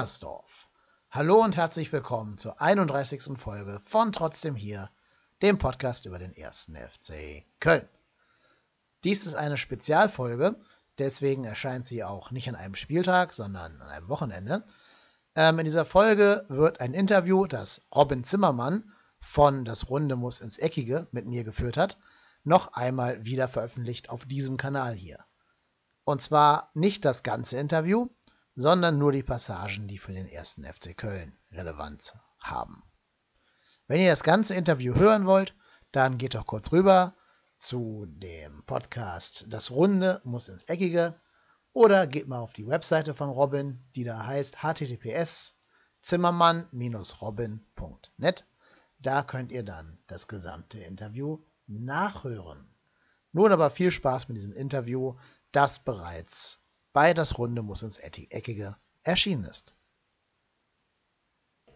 ruft Müngersdorf. Hallo und herzlich willkommen zur 31. Folge von Trotzdem hier, dem Podcast über den ersten FC Köln. Dies ist eine Spezialfolge, deswegen erscheint sie auch nicht an einem Spieltag, sondern an einem Wochenende. Ähm, in dieser Folge wird ein Interview, das Robin Zimmermann von Das Runde muss ins Eckige mit mir geführt hat, noch einmal wieder veröffentlicht auf diesem Kanal hier. Und zwar nicht das ganze Interview, sondern nur die Passagen, die für den ersten FC Köln Relevanz haben. Wenn ihr das ganze Interview hören wollt, dann geht doch kurz rüber zu dem Podcast Das Runde muss ins Eckige oder geht mal auf die Webseite von Robin, die da heißt https zimmermann-robin.net. Da könnt ihr dann das gesamte Interview nachhören. Nun aber viel Spaß mit diesem Interview, das bereits bei Das Runde muss ins Eckige erschienen ist.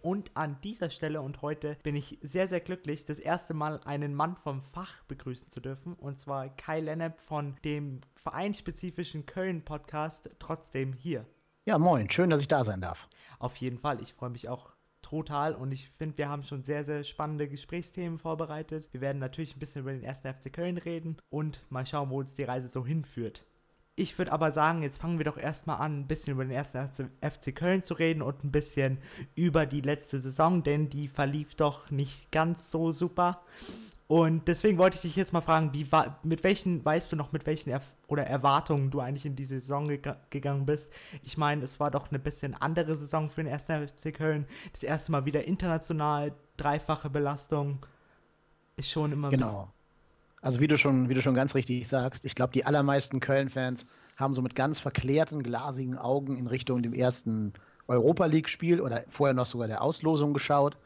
Und an dieser Stelle und heute bin ich sehr, sehr glücklich, das erste Mal einen Mann vom Fach begrüßen zu dürfen. Und zwar Kai Lennep von dem vereinsspezifischen Köln-Podcast Trotzdem hier. Ja, moin, schön, dass ich da sein darf. Auf jeden Fall, ich freue mich auch total und ich finde, wir haben schon sehr, sehr spannende Gesprächsthemen vorbereitet. Wir werden natürlich ein bisschen über den ersten FC Köln reden und mal schauen, wo uns die Reise so hinführt. Ich würde aber sagen, jetzt fangen wir doch erstmal an, ein bisschen über den ersten FC Köln zu reden und ein bisschen über die letzte Saison, denn die verlief doch nicht ganz so super. Und deswegen wollte ich dich jetzt mal fragen, wie mit welchen, weißt du noch, mit welchen Erf oder Erwartungen du eigentlich in die Saison ge gegangen bist? Ich meine, es war doch eine bisschen andere Saison für den ersten FC Köln. Das erste Mal wieder international, dreifache Belastung. Ist schon immer Genau. Also wie du schon, wie du schon ganz richtig sagst, ich glaube, die allermeisten Köln-Fans haben so mit ganz verklärten, glasigen Augen in Richtung dem ersten Europa League-Spiel oder vorher noch sogar der Auslosung geschaut.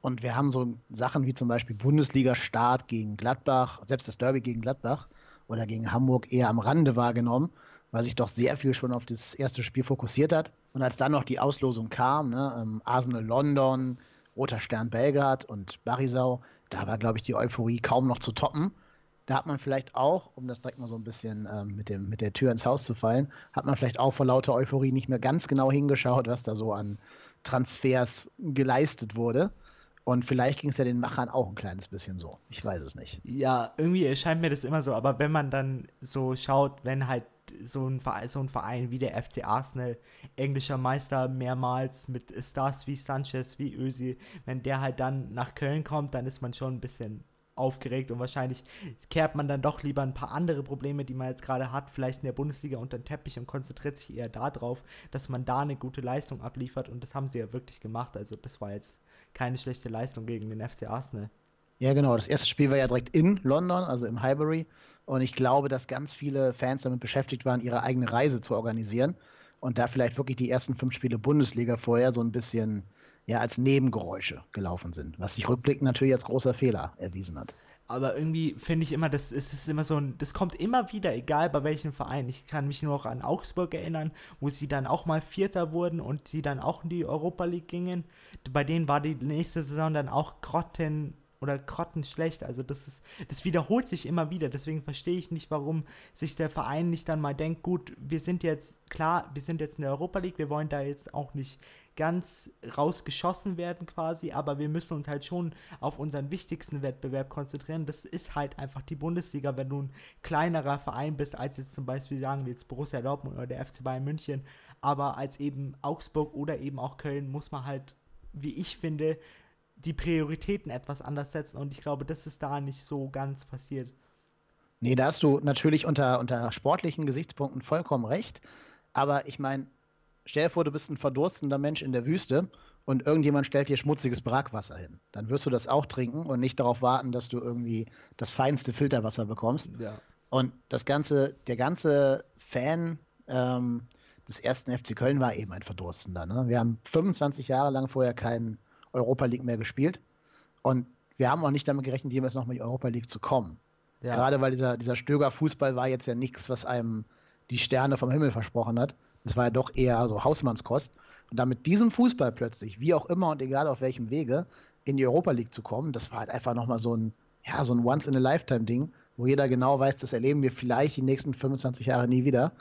Und wir haben so Sachen wie zum Beispiel Bundesliga-Start gegen Gladbach, selbst das Derby gegen Gladbach oder gegen Hamburg eher am Rande wahrgenommen, weil sich doch sehr viel schon auf das erste Spiel fokussiert hat. Und als dann noch die Auslosung kam, ne, ähm, Arsenal London, Roter Stern Belgrad und Barisau, da war, glaube ich, die Euphorie kaum noch zu toppen. Da hat man vielleicht auch, um das direkt mal so ein bisschen ähm, mit, dem, mit der Tür ins Haus zu fallen, hat man vielleicht auch vor lauter Euphorie nicht mehr ganz genau hingeschaut, was da so an Transfers geleistet wurde. Und vielleicht ging es ja den Machern auch ein kleines bisschen so. Ich weiß es nicht. Ja, irgendwie erscheint mir das immer so. Aber wenn man dann so schaut, wenn halt so ein, Verein, so ein Verein wie der FC Arsenal, englischer Meister mehrmals mit Stars wie Sanchez, wie Ösi, wenn der halt dann nach Köln kommt, dann ist man schon ein bisschen aufgeregt und wahrscheinlich kehrt man dann doch lieber ein paar andere Probleme, die man jetzt gerade hat, vielleicht in der Bundesliga unter den Teppich und konzentriert sich eher darauf, dass man da eine gute Leistung abliefert und das haben sie ja wirklich gemacht. Also das war jetzt keine schlechte Leistung gegen den FC Arsenal. Ja, genau. Das erste Spiel war ja direkt in London, also im Highbury. Und ich glaube, dass ganz viele Fans damit beschäftigt waren, ihre eigene Reise zu organisieren. Und da vielleicht wirklich die ersten fünf Spiele Bundesliga vorher so ein bisschen ja als Nebengeräusche gelaufen sind, was sich rückblickend natürlich als großer Fehler erwiesen hat. Aber irgendwie finde ich immer, das ist immer so ein, das kommt immer wieder, egal bei welchem Verein. Ich kann mich nur auch an Augsburg erinnern, wo sie dann auch mal Vierter wurden und sie dann auch in die Europa League gingen. Bei denen war die nächste Saison dann auch Grotten oder grottenschlecht. Also das ist, das wiederholt sich immer wieder. Deswegen verstehe ich nicht, warum sich der Verein nicht dann mal denkt, gut, wir sind jetzt klar, wir sind jetzt in der Europa League, wir wollen da jetzt auch nicht ganz rausgeschossen werden quasi, aber wir müssen uns halt schon auf unseren wichtigsten Wettbewerb konzentrieren. Das ist halt einfach die Bundesliga, wenn du ein kleinerer Verein bist, als jetzt zum Beispiel sagen wir jetzt Borussia Dortmund oder der FC Bayern München, aber als eben Augsburg oder eben auch Köln muss man halt, wie ich finde, die Prioritäten etwas anders setzen und ich glaube, das ist da nicht so ganz passiert. Nee, da hast du natürlich unter, unter sportlichen Gesichtspunkten vollkommen recht. Aber ich meine, stell dir vor, du bist ein verdurstender Mensch in der Wüste und irgendjemand stellt dir schmutziges Brackwasser hin. Dann wirst du das auch trinken und nicht darauf warten, dass du irgendwie das feinste Filterwasser bekommst. Ja. Und das ganze, der ganze Fan ähm, des ersten FC Köln war eben ein Verdurstender. Ne? Wir haben 25 Jahre lang vorher keinen Europa League mehr gespielt. Und wir haben auch nicht damit gerechnet, jemals noch in die Europa League zu kommen. Ja. Gerade weil dieser, dieser Stöger-Fußball war jetzt ja nichts, was einem die Sterne vom Himmel versprochen hat. Das war ja doch eher so Hausmannskost. Und dann mit diesem Fußball plötzlich, wie auch immer und egal auf welchem Wege, in die Europa League zu kommen, das war halt einfach nochmal so ein, ja, so ein Once-in-a-Lifetime-Ding, wo jeder genau weiß, das erleben wir vielleicht die nächsten 25 Jahre nie wieder.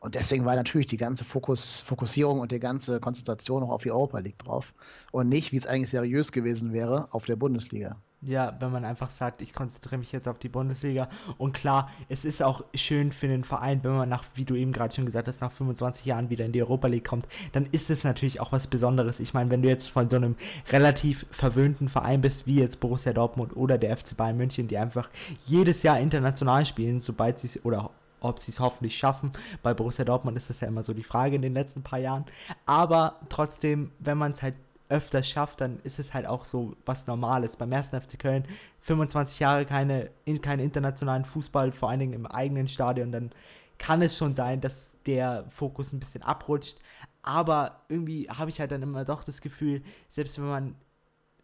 Und deswegen war natürlich die ganze Fokus, Fokussierung und die ganze Konzentration auch auf die Europa League drauf. Und nicht, wie es eigentlich seriös gewesen wäre, auf der Bundesliga. Ja, wenn man einfach sagt, ich konzentriere mich jetzt auf die Bundesliga. Und klar, es ist auch schön für den Verein, wenn man nach, wie du eben gerade schon gesagt hast, nach 25 Jahren wieder in die Europa League kommt, dann ist es natürlich auch was Besonderes. Ich meine, wenn du jetzt von so einem relativ verwöhnten Verein bist, wie jetzt Borussia Dortmund oder der FC Bayern München, die einfach jedes Jahr international spielen, sobald sie es oder ob sie es hoffentlich schaffen. Bei Borussia Dortmund ist das ja immer so die Frage in den letzten paar Jahren. Aber trotzdem, wenn man es halt öfters schafft, dann ist es halt auch so was Normales. Beim ersten FC Köln 25 Jahre keine, in, keinen internationalen Fußball, vor allen Dingen im eigenen Stadion, dann kann es schon sein, dass der Fokus ein bisschen abrutscht. Aber irgendwie habe ich halt dann immer doch das Gefühl, selbst wenn man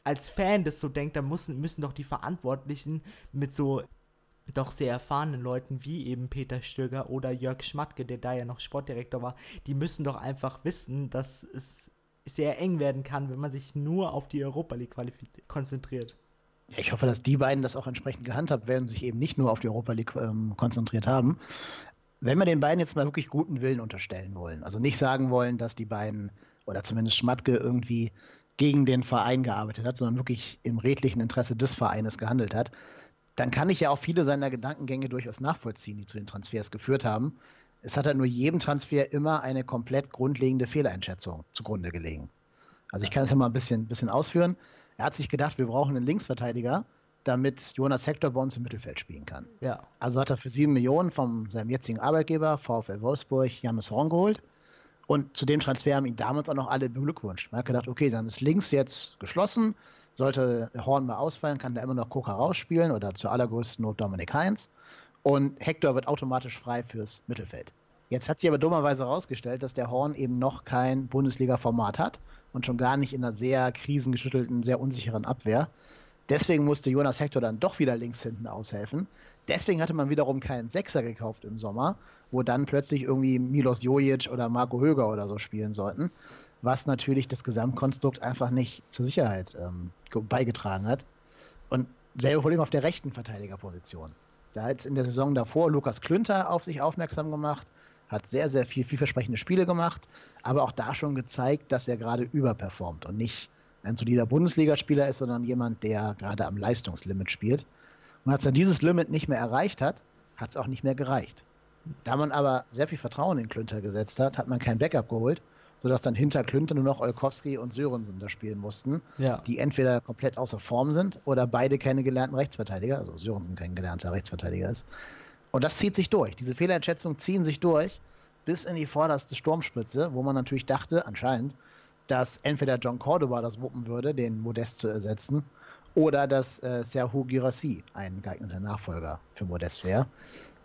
als Fan das so denkt, dann müssen, müssen doch die Verantwortlichen mit so doch sehr erfahrenen Leuten wie eben Peter Stöger oder Jörg Schmatke, der da ja noch Sportdirektor war, die müssen doch einfach wissen, dass es sehr eng werden kann, wenn man sich nur auf die Europa League konzentriert. Ja, ich hoffe, dass die beiden das auch entsprechend gehandhabt werden und sich eben nicht nur auf die Europa League ähm, konzentriert haben. Wenn wir den beiden jetzt mal wirklich guten Willen unterstellen wollen, also nicht sagen wollen, dass die beiden oder zumindest Schmatke irgendwie gegen den Verein gearbeitet hat, sondern wirklich im redlichen Interesse des Vereines gehandelt hat, dann kann ich ja auch viele seiner Gedankengänge durchaus nachvollziehen, die zu den Transfers geführt haben. Es hat halt nur jedem Transfer immer eine komplett grundlegende Fehleinschätzung zugrunde gelegen. Also ich kann es ja mal ein bisschen, bisschen ausführen. Er hat sich gedacht, wir brauchen einen Linksverteidiger, damit Jonas Hector bei uns im Mittelfeld spielen kann. Ja. Also hat er für sieben Millionen von seinem jetzigen Arbeitgeber, VfL Wolfsburg, Janis Horn geholt. Und zu dem Transfer haben ihn damals auch noch alle beglückwünscht. Man hat gedacht, okay, dann ist links jetzt geschlossen. Sollte Horn mal ausfallen, kann der immer noch Koka rausspielen oder zur allergrößten Not Dominik Heinz. Und Hector wird automatisch frei fürs Mittelfeld. Jetzt hat sich aber dummerweise herausgestellt, dass der Horn eben noch kein Bundesliga-Format hat und schon gar nicht in einer sehr krisengeschüttelten, sehr unsicheren Abwehr. Deswegen musste Jonas Hector dann doch wieder links hinten aushelfen. Deswegen hatte man wiederum keinen Sechser gekauft im Sommer, wo dann plötzlich irgendwie Milos Jojic oder Marco Höger oder so spielen sollten, was natürlich das Gesamtkonstrukt einfach nicht zur Sicherheit ähm, beigetragen hat. Und selbe Problem auf der rechten Verteidigerposition. Da hat in der Saison davor Lukas Klünter auf sich aufmerksam gemacht, hat sehr, sehr viel vielversprechende Spiele gemacht, aber auch da schon gezeigt, dass er gerade überperformt und nicht ein solider Bundesligaspieler ist, sondern jemand, der gerade am Leistungslimit spielt. Und als er dieses Limit nicht mehr erreicht hat, hat es auch nicht mehr gereicht. Da man aber sehr viel Vertrauen in Klünter gesetzt hat, hat man kein Backup geholt, sodass dann hinter Klünter nur noch Olkowski und Sörensen da spielen mussten, ja. die entweder komplett außer Form sind oder beide keine gelernten Rechtsverteidiger, also Sörensen kein gelernter Rechtsverteidiger ist. Und das zieht sich durch. Diese Fehleinschätzungen ziehen sich durch bis in die vorderste Sturmspitze, wo man natürlich dachte, anscheinend, dass entweder John Cordoba das wuppen würde, den Modest zu ersetzen, oder dass äh, Serhu Girassi ein geeigneter Nachfolger für Modest wäre.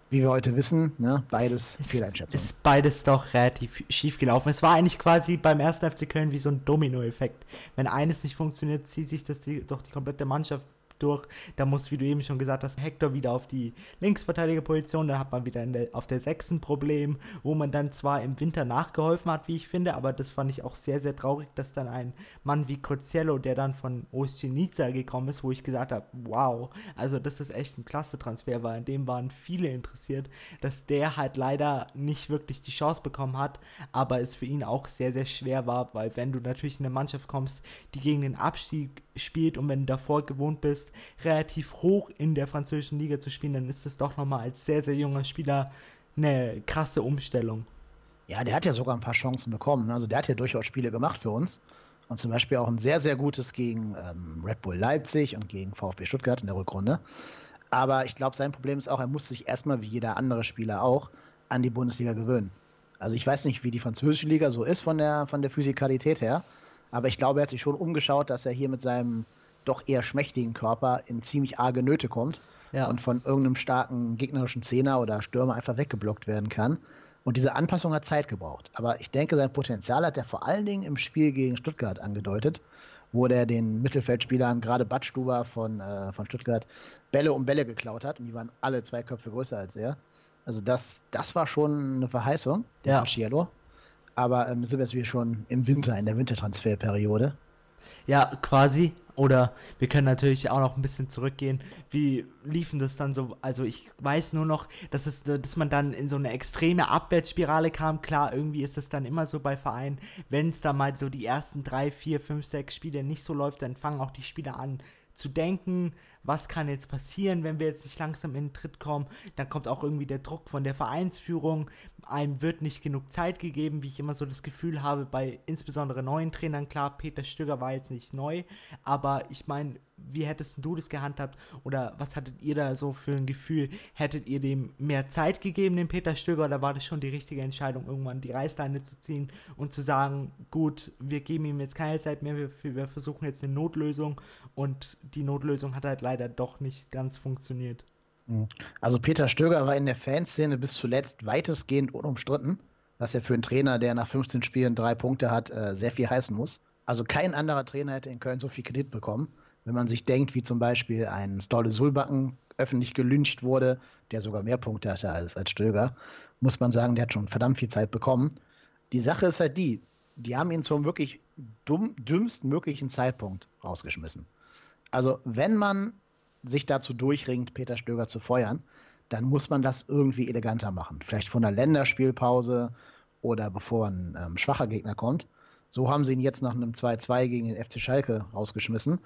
Wie wir heute wissen, ne, beides es, Fehleinschätzungen. Ist beides doch relativ schief gelaufen. Es war eigentlich quasi beim ersten FC Köln wie so ein Domino-Effekt. Wenn eines nicht funktioniert, zieht sich das die, doch die komplette Mannschaft durch. Da muss, wie du eben schon gesagt hast, Hector wieder auf die Linksverteidigerposition. Da hat man wieder der, auf der sechsten Problem, wo man dann zwar im Winter nachgeholfen hat, wie ich finde, aber das fand ich auch sehr, sehr traurig, dass dann ein Mann wie Cozello, der dann von Oscenica gekommen ist, wo ich gesagt habe, wow, also das ist echt ein klasse Transfer, weil an dem waren viele interessiert, dass der halt leider nicht wirklich die Chance bekommen hat, aber es für ihn auch sehr, sehr schwer war, weil wenn du natürlich in eine Mannschaft kommst, die gegen den Abstieg spielt und wenn du davor gewohnt bist, relativ hoch in der französischen Liga zu spielen, dann ist das doch nochmal als sehr, sehr junger Spieler eine krasse Umstellung. Ja, der hat ja sogar ein paar Chancen bekommen. Ne? Also der hat ja durchaus Spiele gemacht für uns. Und zum Beispiel auch ein sehr, sehr gutes gegen ähm, Red Bull Leipzig und gegen VfB Stuttgart in der Rückrunde. Aber ich glaube, sein Problem ist auch, er muss sich erstmal wie jeder andere Spieler auch an die Bundesliga gewöhnen. Also ich weiß nicht, wie die französische Liga so ist von der, von der Physikalität her. Aber ich glaube, er hat sich schon umgeschaut, dass er hier mit seinem doch eher schmächtigen Körper in ziemlich arge Nöte kommt ja. und von irgendeinem starken gegnerischen Zehner oder Stürmer einfach weggeblockt werden kann. Und diese Anpassung hat Zeit gebraucht. Aber ich denke, sein Potenzial hat er vor allen Dingen im Spiel gegen Stuttgart angedeutet, wo der den Mittelfeldspielern, gerade Badstuber von, äh, von Stuttgart, Bälle um Bälle geklaut hat. Und die waren alle zwei Köpfe größer als er. Also das, das war schon eine Verheißung ja. Cielo. Aber ähm, sind wir jetzt wieder schon im Winter, in der Wintertransferperiode. Ja, quasi. Oder wir können natürlich auch noch ein bisschen zurückgehen. Wie liefen das dann so? Also ich weiß nur noch, dass, es, dass man dann in so eine extreme Abwärtsspirale kam. Klar, irgendwie ist es dann immer so bei Vereinen, wenn es da mal so die ersten drei, vier, fünf, sechs Spiele nicht so läuft, dann fangen auch die Spieler an zu denken, was kann jetzt passieren, wenn wir jetzt nicht langsam in den Tritt kommen. Dann kommt auch irgendwie der Druck von der Vereinsführung. Einem wird nicht genug Zeit gegeben, wie ich immer so das Gefühl habe, bei insbesondere neuen Trainern. Klar, Peter Stöger war jetzt nicht neu, aber ich meine, wie hättest du das gehandhabt oder was hattet ihr da so für ein Gefühl? Hättet ihr dem mehr Zeit gegeben, dem Peter Stöger, oder war das schon die richtige Entscheidung, irgendwann die Reißleine zu ziehen und zu sagen, gut, wir geben ihm jetzt keine Zeit mehr, wir, wir versuchen jetzt eine Notlösung und die Notlösung hat halt leider doch nicht ganz funktioniert. Mhm. Also Peter Stöger war in der Fanszene bis zuletzt weitestgehend unumstritten, was ja für einen Trainer, der nach 15 Spielen drei Punkte hat, äh, sehr viel heißen muss. Also kein anderer Trainer hätte in Köln so viel Kredit bekommen. Wenn man sich denkt, wie zum Beispiel ein Stolle Sulbacken öffentlich gelyncht wurde, der sogar mehr Punkte hatte als, als Stöger, muss man sagen, der hat schon verdammt viel Zeit bekommen. Die Sache ist halt die, die haben ihn zum wirklich dumm, dümmsten möglichen Zeitpunkt rausgeschmissen. Also, wenn man sich dazu durchringt, Peter Stöger zu feuern, dann muss man das irgendwie eleganter machen. Vielleicht von der Länderspielpause oder bevor ein ähm, schwacher Gegner kommt. So haben sie ihn jetzt nach einem 2-2 gegen den FC Schalke rausgeschmissen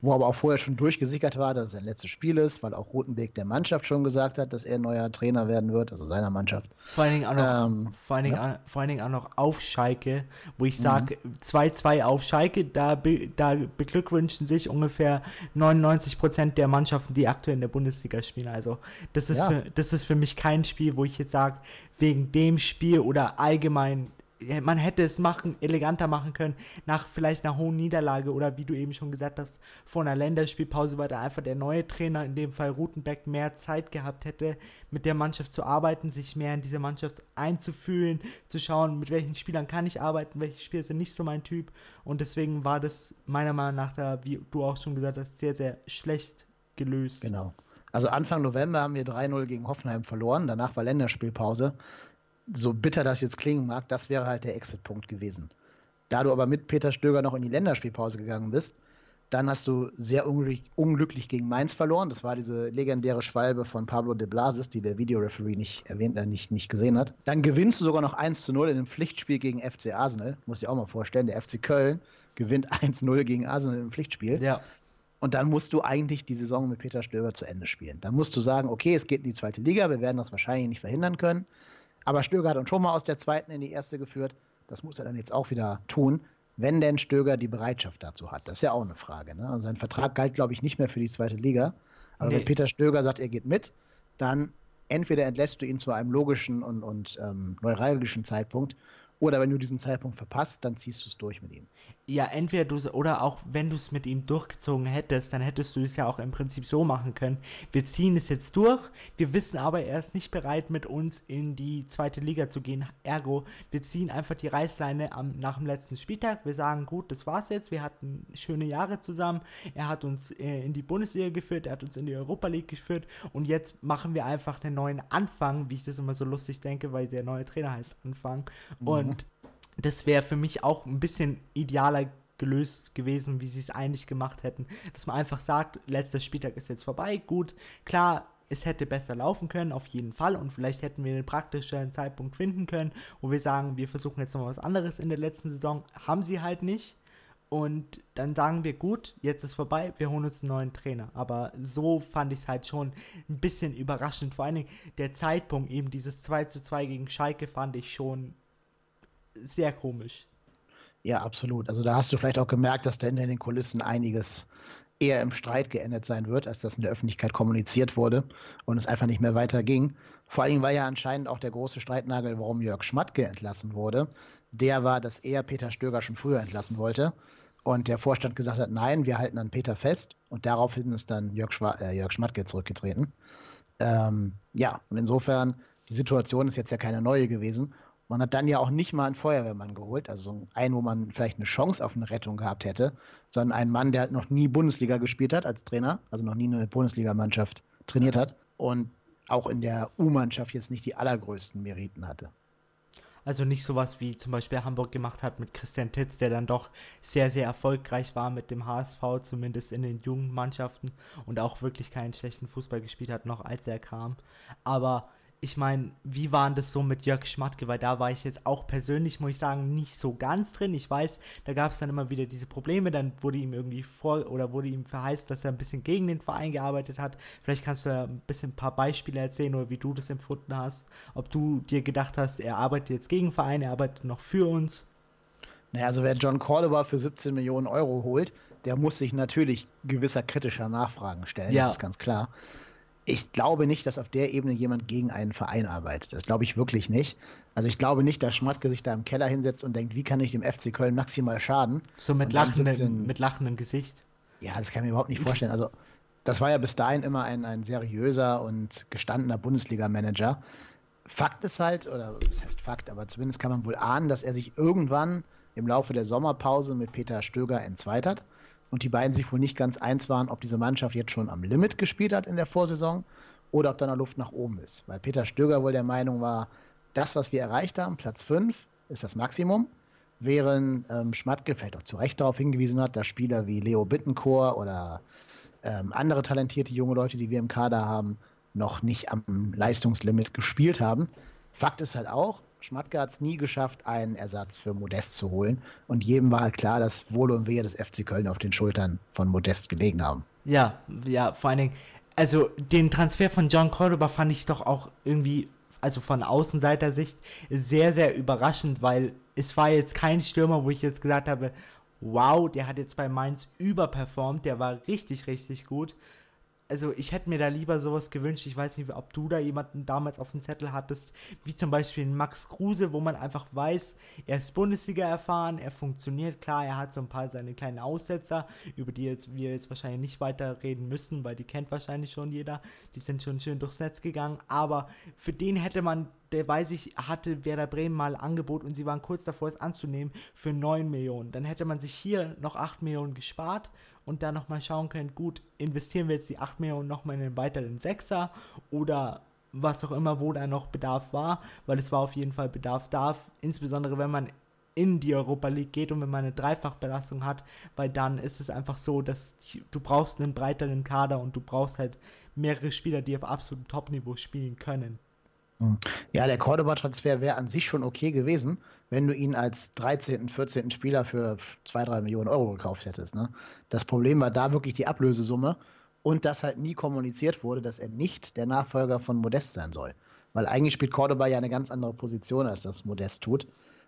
wo aber auch vorher schon durchgesickert war, dass es sein letztes Spiel ist, weil auch Rotenbeek der Mannschaft schon gesagt hat, dass er neuer Trainer werden wird, also seiner Mannschaft. Vor allen Dingen auch noch, ähm, vor allen Dingen, ja. vor allen Dingen auch noch auf Schalke, wo ich sage, mhm. 2-2 auf Schalke, da, be, da beglückwünschen sich ungefähr 99 Prozent der Mannschaften, die aktuell in der Bundesliga spielen. Also das ist, ja. für, das ist für mich kein Spiel, wo ich jetzt sage, wegen dem Spiel oder allgemein man hätte es machen, eleganter machen können, nach vielleicht einer hohen Niederlage oder wie du eben schon gesagt hast, vor einer Länderspielpause, weil da einfach der neue Trainer, in dem Fall Rutenbeck, mehr Zeit gehabt hätte, mit der Mannschaft zu arbeiten, sich mehr in diese Mannschaft einzufühlen, zu schauen, mit welchen Spielern kann ich arbeiten, welche Spieler sind nicht so mein Typ. Und deswegen war das meiner Meinung nach da, wie du auch schon gesagt hast, sehr, sehr schlecht gelöst. Genau. Also Anfang November haben wir 3-0 gegen Hoffenheim verloren, danach war Länderspielpause so bitter das jetzt klingen mag, das wäre halt der Exit-Punkt gewesen. Da du aber mit Peter Stöger noch in die Länderspielpause gegangen bist, dann hast du sehr unglücklich, unglücklich, gegen Mainz verloren. Das war diese legendäre Schwalbe von Pablo de Blasis, die der Videoreferee nicht erwähnt, äh, nicht, nicht gesehen hat. Dann gewinnst du sogar noch 1 zu 0 in einem Pflichtspiel gegen FC Arsenal. Muss ich auch mal vorstellen. Der FC Köln gewinnt 1-0 gegen Arsenal im Pflichtspiel. Ja. Und dann musst du eigentlich die Saison mit Peter Stöger zu Ende spielen. Dann musst du sagen, okay, es geht in die zweite Liga, wir werden das wahrscheinlich nicht verhindern können. Aber Stöger hat uns schon mal aus der zweiten in die erste geführt. Das muss er dann jetzt auch wieder tun, wenn denn Stöger die Bereitschaft dazu hat. Das ist ja auch eine Frage. Ne? Also sein Vertrag galt, glaube ich, nicht mehr für die zweite Liga. Aber nee. wenn Peter Stöger sagt, er geht mit, dann entweder entlässt du ihn zu einem logischen und, und ähm, neuralgischen Zeitpunkt oder wenn du diesen Zeitpunkt verpasst, dann ziehst du es durch mit ihm. Ja, entweder du oder auch wenn du es mit ihm durchgezogen hättest, dann hättest du es ja auch im Prinzip so machen können. Wir ziehen es jetzt durch, wir wissen aber, er ist nicht bereit, mit uns in die zweite Liga zu gehen. Ergo, wir ziehen einfach die Reißleine am, nach dem letzten Spieltag. Wir sagen, gut, das war's jetzt. Wir hatten schöne Jahre zusammen. Er hat uns äh, in die Bundesliga geführt, er hat uns in die Europa League geführt und jetzt machen wir einfach einen neuen Anfang, wie ich das immer so lustig denke, weil der neue Trainer heißt Anfang. Mhm. Und und das wäre für mich auch ein bisschen idealer gelöst gewesen, wie sie es eigentlich gemacht hätten. Dass man einfach sagt, letzter Spieltag ist jetzt vorbei, gut, klar, es hätte besser laufen können, auf jeden Fall. Und vielleicht hätten wir einen praktischen Zeitpunkt finden können, wo wir sagen, wir versuchen jetzt noch was anderes in der letzten Saison. Haben sie halt nicht. Und dann sagen wir, gut, jetzt ist vorbei, wir holen uns einen neuen Trainer. Aber so fand ich es halt schon ein bisschen überraschend. Vor allen Dingen der Zeitpunkt, eben dieses 2 zu 2 gegen Schalke, fand ich schon sehr komisch. Ja, absolut. Also da hast du vielleicht auch gemerkt, dass da hinter den Kulissen einiges eher im Streit geendet sein wird, als das in der Öffentlichkeit kommuniziert wurde und es einfach nicht mehr weiterging. Vor allem war ja anscheinend auch der große Streitnagel, warum Jörg Schmatke entlassen wurde. Der war, dass er Peter Stöger schon früher entlassen wollte und der Vorstand gesagt hat, nein, wir halten an Peter fest und daraufhin ist dann Jörg, Schwa äh, Jörg Schmatke zurückgetreten. Ähm, ja, und insofern, die Situation ist jetzt ja keine neue gewesen man hat dann ja auch nicht mal einen Feuerwehrmann geholt, also so einen, wo man vielleicht eine Chance auf eine Rettung gehabt hätte, sondern einen Mann, der halt noch nie Bundesliga gespielt hat als Trainer, also noch nie eine Bundesligamannschaft trainiert hat und auch in der U-Mannschaft jetzt nicht die allergrößten Meriten hatte. Also nicht sowas wie zum Beispiel Hamburg gemacht hat mit Christian Titz, der dann doch sehr, sehr erfolgreich war mit dem HSV, zumindest in den jungen Mannschaften und auch wirklich keinen schlechten Fußball gespielt hat, noch als er kam. Aber ich meine, wie war das so mit Jörg Schmatke? Weil da war ich jetzt auch persönlich, muss ich sagen, nicht so ganz drin. Ich weiß, da gab es dann immer wieder diese Probleme. Dann wurde ihm irgendwie vor oder wurde ihm verheißt, dass er ein bisschen gegen den Verein gearbeitet hat. Vielleicht kannst du ja ein bisschen ein paar Beispiele erzählen oder wie du das empfunden hast. Ob du dir gedacht hast, er arbeitet jetzt gegen den Verein, er arbeitet noch für uns. Naja, also wer John Cordoba für 17 Millionen Euro holt, der muss sich natürlich gewisser kritischer Nachfragen stellen. Ja. Das ist ganz klar ich glaube nicht, dass auf der Ebene jemand gegen einen Verein arbeitet. Das glaube ich wirklich nicht. Also ich glaube nicht, dass Schmatke sich da im Keller hinsetzt und denkt, wie kann ich dem FC Köln maximal schaden? So mit, lachendem, mit lachendem Gesicht. Ja, das kann ich mir überhaupt nicht vorstellen. Also das war ja bis dahin immer ein, ein seriöser und gestandener Bundesliga-Manager. Fakt ist halt, oder das heißt Fakt, aber zumindest kann man wohl ahnen, dass er sich irgendwann im Laufe der Sommerpause mit Peter Stöger entzweit und die beiden sich wohl nicht ganz eins waren, ob diese Mannschaft jetzt schon am Limit gespielt hat in der Vorsaison oder ob da noch Luft nach oben ist. Weil Peter Stöger wohl der Meinung war, das, was wir erreicht haben, Platz 5, ist das Maximum. Während ähm, Schmatke vielleicht auch zu Recht darauf hingewiesen hat, dass Spieler wie Leo Bittencourt oder ähm, andere talentierte junge Leute, die wir im Kader haben, noch nicht am Leistungslimit gespielt haben. Fakt ist halt auch, Schmatke hat es nie geschafft, einen Ersatz für Modest zu holen. Und jedem war halt klar, dass Wohl und Wehe des FC Köln auf den Schultern von Modest gelegen haben. Ja, ja, vor allen Dingen, also den Transfer von John Cordoba fand ich doch auch irgendwie, also von Außenseiter-Sicht, sehr, sehr überraschend, weil es war jetzt kein Stürmer, wo ich jetzt gesagt habe, wow, der hat jetzt bei Mainz überperformt, der war richtig, richtig gut also ich hätte mir da lieber sowas gewünscht. Ich weiß nicht, ob du da jemanden damals auf dem Zettel hattest, wie zum Beispiel Max Kruse, wo man einfach weiß, er ist Bundesliga erfahren, er funktioniert. Klar, er hat so ein paar seine kleinen Aussetzer, über die jetzt, wir jetzt wahrscheinlich nicht weiter reden müssen, weil die kennt wahrscheinlich schon jeder. Die sind schon schön durchs Netz gegangen. Aber für den hätte man der weiß ich, hatte Werder Bremen mal Angebot und sie waren kurz davor, es anzunehmen für 9 Millionen. Dann hätte man sich hier noch 8 Millionen gespart und dann nochmal schauen können, gut, investieren wir jetzt die 8 Millionen nochmal in einen weiteren Sechser oder was auch immer, wo da noch Bedarf war, weil es war auf jeden Fall Bedarf da, insbesondere wenn man in die Europa League geht und wenn man eine Dreifachbelastung hat, weil dann ist es einfach so, dass du brauchst einen breiteren Kader und du brauchst halt mehrere Spieler, die auf absolutem Top-Niveau spielen können. Hm. Ja, der Cordoba-Transfer wäre an sich schon okay gewesen, wenn du ihn als 13., 14. Spieler für 2, 3 Millionen Euro gekauft hättest. Ne? Das Problem war da wirklich die Ablösesumme und dass halt nie kommuniziert wurde, dass er nicht der Nachfolger von Modest sein soll. Weil eigentlich spielt Cordoba ja eine ganz andere Position, als das Modest tut.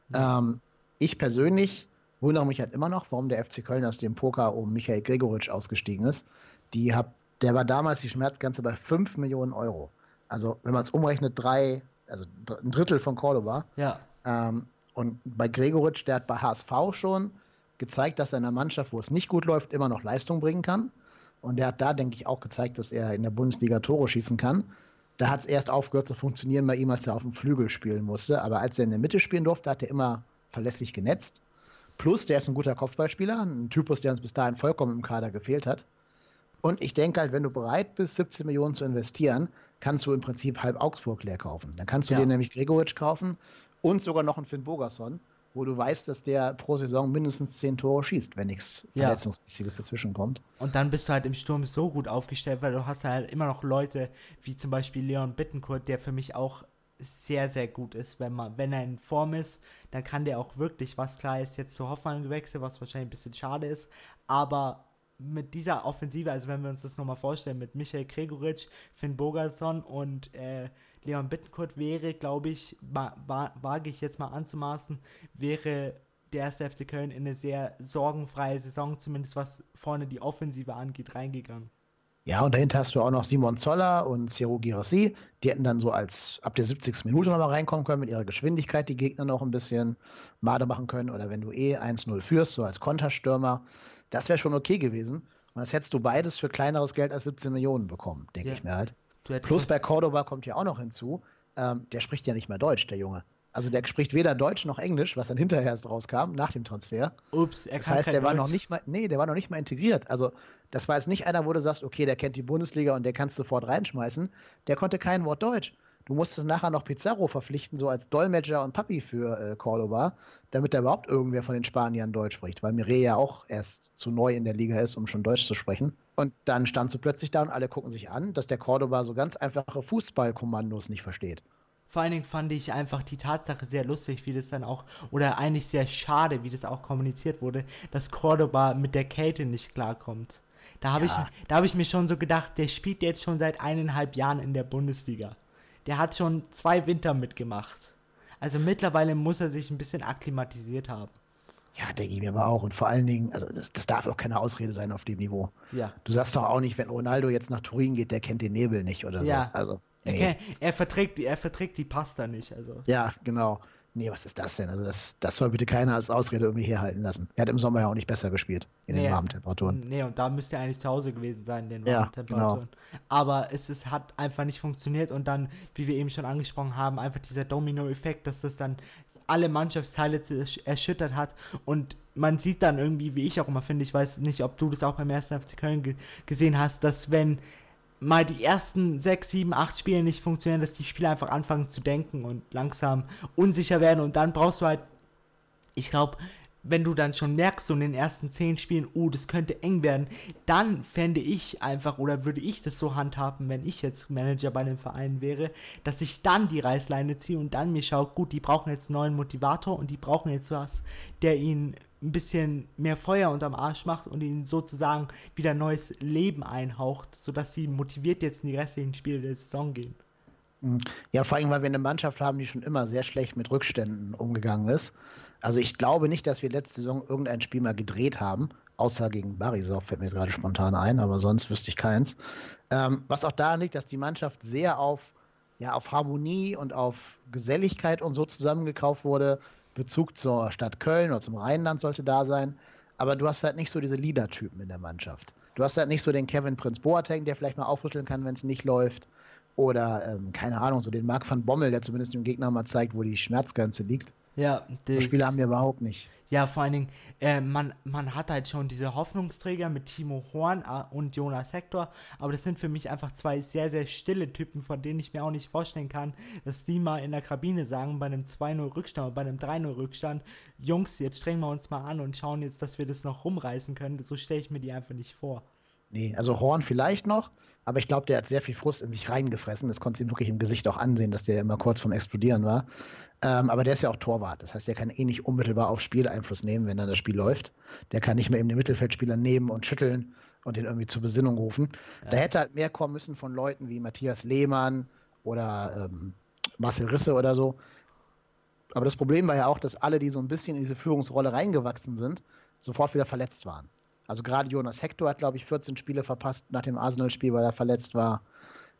Mhm. Ähm, ich persönlich wundere mich halt immer noch, warum der FC Köln aus dem Poker um Michael Gregoritsch ausgestiegen ist. Die hab, der war damals die Schmerzgrenze bei 5 Millionen Euro. Also wenn man es umrechnet, drei, also ein Drittel von Cordoba. Ja. Ähm, und bei Gregoritsch, der hat bei HSV schon gezeigt, dass er in einer Mannschaft, wo es nicht gut läuft, immer noch Leistung bringen kann. Und der hat da, denke ich, auch gezeigt, dass er in der Bundesliga Tore schießen kann. Da hat es erst aufgehört zu funktionieren bei ihm, als er auf dem Flügel spielen musste. Aber als er in der Mitte spielen durfte, hat er immer verlässlich genetzt. Plus, der ist ein guter Kopfballspieler, ein Typus, der uns bis dahin vollkommen im Kader gefehlt hat. Und ich denke halt, wenn du bereit bist, 17 Millionen zu investieren, kannst du im Prinzip halb Augsburg leer kaufen. Dann kannst du ja. dir nämlich Gregoritsch kaufen und sogar noch einen Finn Bogerson, wo du weißt, dass der pro Saison mindestens 10 Tore schießt, wenn nichts ja. Verletzungsmäßiges dazwischen kommt. Und dann bist du halt im Sturm so gut aufgestellt, weil du hast halt immer noch Leute, wie zum Beispiel Leon Bittencourt, der für mich auch sehr, sehr gut ist, wenn man, wenn er in Form ist, dann kann der auch wirklich was. Klar ist jetzt zu Hoffmann gewechselt, was wahrscheinlich ein bisschen schade ist, aber mit dieser Offensive, also wenn wir uns das nochmal vorstellen, mit Michael Gregoritsch, Finn Bogerson und äh, Leon Bittencourt wäre, glaube ich, wage ich jetzt mal anzumaßen, wäre der erste FC Köln in eine sehr sorgenfreie Saison, zumindest was vorne die Offensive angeht, reingegangen. Ja, und dahinter hast du auch noch Simon Zoller und Ciro Girassi. Die hätten dann so als ab der 70. Minute nochmal reinkommen können mit ihrer Geschwindigkeit, die Gegner noch ein bisschen Made machen können. Oder wenn du eh 1-0 führst, so als Konterstürmer. Das wäre schon okay gewesen. Und das hättest du beides für kleineres Geld als 17 Millionen bekommen, denke ja. ich mir halt. Plus bei Cordoba kommt ja auch noch hinzu, ähm, der spricht ja nicht mehr Deutsch, der Junge. Also der spricht weder Deutsch noch Englisch, was dann hinterher erst rauskam, nach dem Transfer. Ups, er kann Das heißt, der Deutsch. war noch nicht mal, nee, der war noch nicht mal integriert. Also das war jetzt nicht einer, wo du sagst, okay, der kennt die Bundesliga und der kannst sofort reinschmeißen. Der konnte kein Wort Deutsch. Du musstest nachher noch Pizarro verpflichten, so als Dolmetscher und Papi für äh, Cordoba, damit da überhaupt irgendwer von den Spaniern Deutsch spricht, weil Mireille ja auch erst zu neu in der Liga ist, um schon Deutsch zu sprechen. Und dann standst du plötzlich da und alle gucken sich an, dass der Cordoba so ganz einfache Fußballkommandos nicht versteht. Vor allen Dingen fand ich einfach die Tatsache sehr lustig, wie das dann auch, oder eigentlich sehr schade, wie das auch kommuniziert wurde, dass Cordoba mit der Kälte nicht klarkommt. Da habe ja. ich, hab ich mir schon so gedacht, der spielt jetzt schon seit eineinhalb Jahren in der Bundesliga. Der hat schon zwei Winter mitgemacht. Also mittlerweile muss er sich ein bisschen akklimatisiert haben. Ja, denke ich mir aber auch. Und vor allen Dingen, also das, das darf auch keine Ausrede sein auf dem Niveau. Ja. Du sagst doch auch nicht, wenn Ronaldo jetzt nach Turin geht, der kennt den Nebel nicht oder ja. so. Also. Er, nee. er, verträgt, er verträgt die Pasta nicht. Also. Ja, genau. Nee, was ist das denn? Also das, das soll bitte keiner als Ausrede irgendwie herhalten lassen. Er hat im Sommer ja auch nicht besser gespielt in nee, den warmen Temperaturen. Nee, und da müsste er eigentlich zu Hause gewesen sein, in den warmen ja, genau. Temperaturen. Genau. Aber es ist, hat einfach nicht funktioniert und dann, wie wir eben schon angesprochen haben, einfach dieser Domino-Effekt, dass das dann alle Mannschaftsteile erschüttert hat und man sieht dann irgendwie, wie ich auch immer finde, ich weiß nicht, ob du das auch beim ersten FC Köln gesehen hast, dass wenn mal die ersten sechs, sieben, acht Spiele nicht funktionieren, dass die Spieler einfach anfangen zu denken und langsam unsicher werden. Und dann brauchst du halt, ich glaube, wenn du dann schon merkst, so in den ersten zehn Spielen, oh, das könnte eng werden, dann fände ich einfach oder würde ich das so handhaben, wenn ich jetzt Manager bei dem Verein wäre, dass ich dann die Reißleine ziehe und dann mir schaue, gut, die brauchen jetzt einen neuen Motivator und die brauchen jetzt was, der ihnen ein bisschen mehr Feuer unterm Arsch macht und ihnen sozusagen wieder neues Leben einhaucht, sodass sie motiviert jetzt in die restlichen Spiele der Saison gehen. Mhm. Ja, vor allem, weil wir eine Mannschaft haben, die schon immer sehr schlecht mit Rückständen umgegangen ist. Also ich glaube nicht, dass wir letzte Saison irgendein Spiel mal gedreht haben, außer gegen Barisov, fällt mir gerade spontan ein, aber sonst wüsste ich keins. Ähm, was auch daran liegt, dass die Mannschaft sehr auf, ja, auf Harmonie und auf Geselligkeit und so zusammengekauft wurde. Bezug zur Stadt Köln oder zum Rheinland sollte da sein. Aber du hast halt nicht so diese Leader-Typen in der Mannschaft. Du hast halt nicht so den Kevin Prinz Boateng, der vielleicht mal aufrütteln kann, wenn es nicht läuft. Oder, ähm, keine Ahnung, so den Marc van Bommel, der zumindest dem Gegner mal zeigt, wo die Schmerzgrenze liegt. Ja, das. So Spieler haben wir überhaupt nicht. Ja, vor allen Dingen, äh, man, man hat halt schon diese Hoffnungsträger mit Timo Horn äh, und Jonas Hector, aber das sind für mich einfach zwei sehr, sehr stille Typen, von denen ich mir auch nicht vorstellen kann, dass die mal in der Kabine sagen, bei einem 2-0 Rückstand oder bei einem 3-0 Rückstand, Jungs, jetzt strengen wir uns mal an und schauen jetzt, dass wir das noch rumreißen können. So stelle ich mir die einfach nicht vor. Nee, also Horn vielleicht noch, aber ich glaube, der hat sehr viel Frust in sich reingefressen. Das konnte ihm wirklich im Gesicht auch ansehen, dass der immer kurz vorm Explodieren war. Ähm, aber der ist ja auch Torwart. Das heißt, der kann eh nicht unmittelbar aufs Spiel Einfluss nehmen, wenn dann das Spiel läuft. Der kann nicht mehr eben den Mittelfeldspieler nehmen und schütteln und den irgendwie zur Besinnung rufen. Ja. Da hätte halt mehr kommen müssen von Leuten wie Matthias Lehmann oder ähm, Marcel Risse oder so. Aber das Problem war ja auch, dass alle, die so ein bisschen in diese Führungsrolle reingewachsen sind, sofort wieder verletzt waren. Also gerade Jonas Hector hat, glaube ich, 14 Spiele verpasst nach dem Arsenal-Spiel, weil er verletzt war.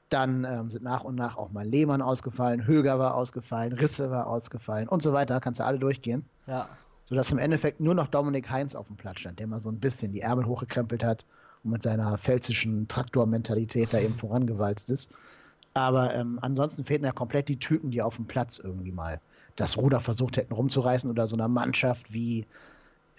Dann ähm, sind nach und nach auch mal Lehmann ausgefallen, Höger war ausgefallen, Risse war ausgefallen und so weiter. Kannst du alle durchgehen. Ja. Sodass im Endeffekt nur noch Dominik Heinz auf dem Platz stand, der mal so ein bisschen die Ärmel hochgekrempelt hat und mit seiner pfälzischen Traktormentalität da eben vorangewalzt ist. Aber ähm, ansonsten fehlten ja komplett die Typen, die auf dem Platz irgendwie mal das Ruder versucht hätten rumzureißen oder so einer Mannschaft wie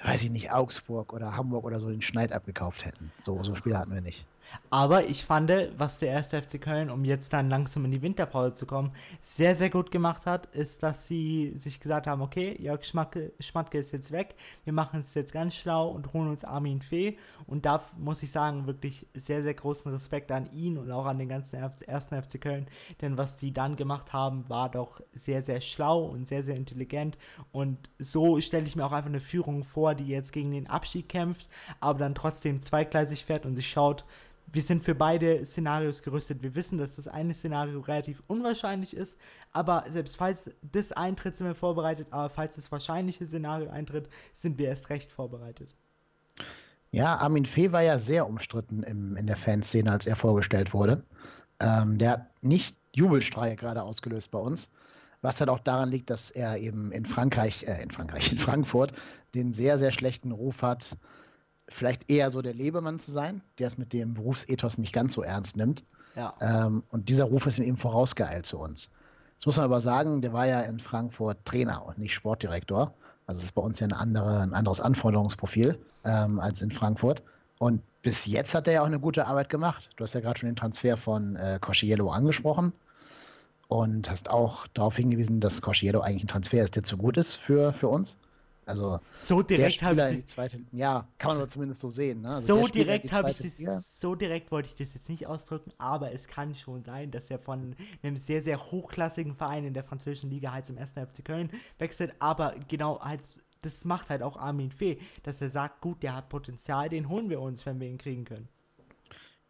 weiß ich nicht, Augsburg oder Hamburg oder so den Schneid abgekauft hätten. So, so Spieler hatten wir nicht. Aber ich fand, was der erste FC Köln, um jetzt dann langsam in die Winterpause zu kommen, sehr, sehr gut gemacht hat, ist, dass sie sich gesagt haben, okay, Jörg Schmatke, ist jetzt weg, wir machen es jetzt ganz schlau und holen uns Armin Fee. Und da muss ich sagen, wirklich sehr, sehr großen Respekt an ihn und auch an den ganzen ersten FC Köln. Denn was die dann gemacht haben, war doch sehr, sehr schlau und sehr, sehr intelligent. Und so stelle ich mir auch einfach eine Führung vor, die jetzt gegen den Abstieg kämpft, aber dann trotzdem zweigleisig fährt und sich schaut, wir sind für beide Szenarios gerüstet. Wir wissen, dass das eine Szenario relativ unwahrscheinlich ist, aber selbst falls das eintritt, sind wir vorbereitet, aber falls das wahrscheinliche Szenario eintritt, sind wir erst recht vorbereitet. Ja, Armin Fee war ja sehr umstritten im, in der Fanszene, als er vorgestellt wurde. Ähm, der hat nicht Jubelstreie gerade ausgelöst bei uns, was halt auch daran liegt, dass er eben in Frankreich, äh, in Frankreich, in Frankfurt den sehr, sehr schlechten Ruf hat, vielleicht eher so der Lebemann zu sein, der es mit dem Berufsethos nicht ganz so ernst nimmt. Ja. Ähm, und dieser Ruf ist ihm eben vorausgeeilt zu uns. Jetzt muss man aber sagen, der war ja in Frankfurt Trainer und nicht Sportdirektor. Also es ist bei uns ja eine andere, ein anderes Anforderungsprofil ähm, als in Frankfurt. Und bis jetzt hat er ja auch eine gute Arbeit gemacht. Du hast ja gerade schon den Transfer von äh, Cosciello angesprochen. und hast auch darauf hingewiesen, dass Corsiero eigentlich ein Transfer ist, der zu gut ist für, für uns. Also so direkt habe ich die zweite, ja, kann man zumindest so sehen. Ne? Also so direkt habe ich das, so direkt wollte ich das jetzt nicht ausdrücken, aber es kann schon sein, dass er von einem sehr sehr hochklassigen Verein in der französischen Liga halt zum 1. FC Köln wechselt, aber genau halt das macht halt auch Armin Fee, dass er sagt, gut, der hat Potenzial, den holen wir uns, wenn wir ihn kriegen können.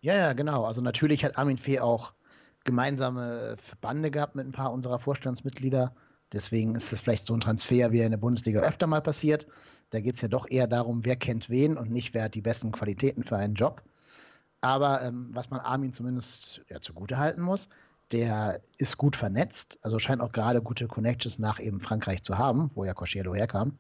Ja, ja, genau. Also natürlich hat Armin Fee auch gemeinsame Verbande gehabt mit ein paar unserer Vorstandsmitglieder. Deswegen ist es vielleicht so ein Transfer, wie er in der Bundesliga öfter mal passiert. Da geht es ja doch eher darum, wer kennt wen und nicht, wer hat die besten Qualitäten für einen Job. Aber ähm, was man Armin zumindest ja, zugute halten muss, der ist gut vernetzt, also scheint auch gerade gute Connections nach eben Frankreich zu haben, wo ja Cosciello herkam.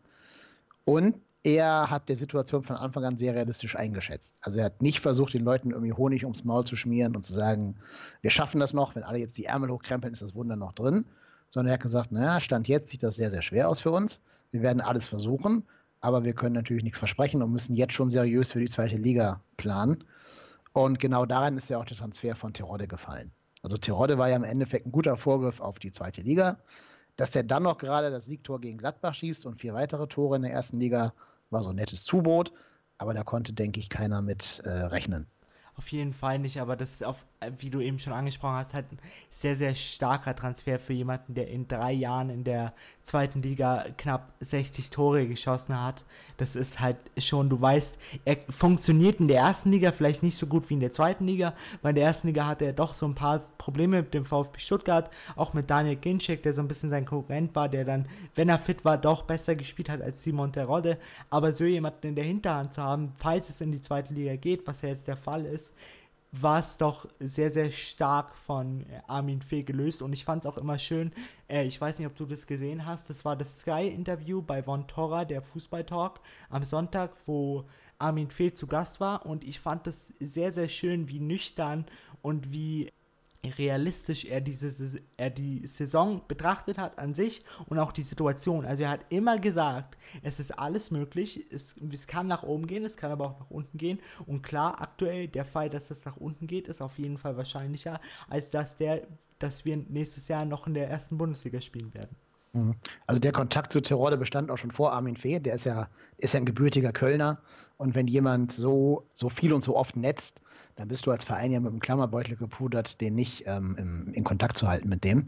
Und er hat der Situation von Anfang an sehr realistisch eingeschätzt. Also er hat nicht versucht, den Leuten irgendwie Honig ums Maul zu schmieren und zu sagen, wir schaffen das noch, wenn alle jetzt die Ärmel hochkrempeln, ist das Wunder noch drin. Sondern er hat gesagt, naja, Stand jetzt sieht das sehr, sehr schwer aus für uns. Wir werden alles versuchen, aber wir können natürlich nichts versprechen und müssen jetzt schon seriös für die zweite Liga planen. Und genau daran ist ja auch der Transfer von Terodde gefallen. Also Terodde war ja im Endeffekt ein guter Vorgriff auf die zweite Liga. Dass der dann noch gerade das Siegtor gegen Gladbach schießt und vier weitere Tore in der ersten Liga, war so ein nettes Zubrot, aber da konnte, denke ich, keiner mit äh, rechnen. Auf jeden Fall nicht, aber das ist auf, wie du eben schon angesprochen hast, halt ein sehr, sehr starker Transfer für jemanden, der in drei Jahren in der zweiten Liga knapp 60 Tore geschossen hat. Das ist halt schon, du weißt, er funktioniert in der ersten Liga vielleicht nicht so gut wie in der zweiten Liga, weil in der ersten Liga hatte er doch so ein paar Probleme mit dem VfB Stuttgart, auch mit Daniel Ginczek, der so ein bisschen sein Konkurrent war, der dann, wenn er fit war, doch besser gespielt hat als Simon Terodde. Aber so jemanden in der Hinterhand zu haben, falls es in die zweite Liga geht, was ja jetzt der Fall ist, ist, war es doch sehr, sehr stark von äh, Armin Fee gelöst. Und ich fand es auch immer schön, äh, ich weiß nicht, ob du das gesehen hast, das war das Sky-Interview bei Von Torra, der Fußball-Talk, am Sonntag, wo Armin Fee zu Gast war. Und ich fand das sehr, sehr schön, wie nüchtern und wie realistisch er, diese, er die Saison betrachtet hat an sich und auch die Situation. Also er hat immer gesagt, es ist alles möglich, es, es kann nach oben gehen, es kann aber auch nach unten gehen. Und klar, aktuell der Fall, dass es nach unten geht, ist auf jeden Fall wahrscheinlicher, als dass, der, dass wir nächstes Jahr noch in der ersten Bundesliga spielen werden. Mhm. Also der Kontakt zu Terodde bestand auch schon vor Armin Fee, der ist ja, ist ja ein gebürtiger Kölner. Und wenn jemand so, so viel und so oft netzt, dann bist du als Verein ja mit dem Klammerbeutel gepudert, den nicht ähm, in, in, Kontakt zu halten mit dem.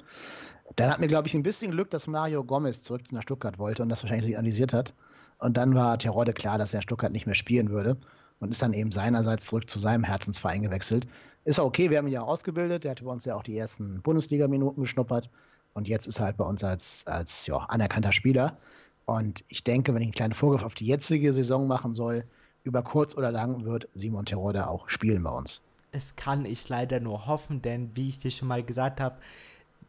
Dann hat mir, glaube ich, ein bisschen Glück, dass Mario Gomez zurück nach Stuttgart wollte und das wahrscheinlich signalisiert hat. Und dann war Terodde klar, dass er Stuttgart nicht mehr spielen würde und ist dann eben seinerseits zurück zu seinem Herzensverein gewechselt. Ist auch okay, wir haben ihn ja ausgebildet, der hat bei uns ja auch die ersten Bundesliga-Minuten geschnuppert und jetzt ist er halt bei uns als, als ja, anerkannter Spieler. Und ich denke, wenn ich einen kleinen Vorgriff auf die jetzige Saison machen soll, über kurz oder lang wird Simon Terodde auch spielen bei uns. Es kann ich leider nur hoffen, denn wie ich dir schon mal gesagt habe,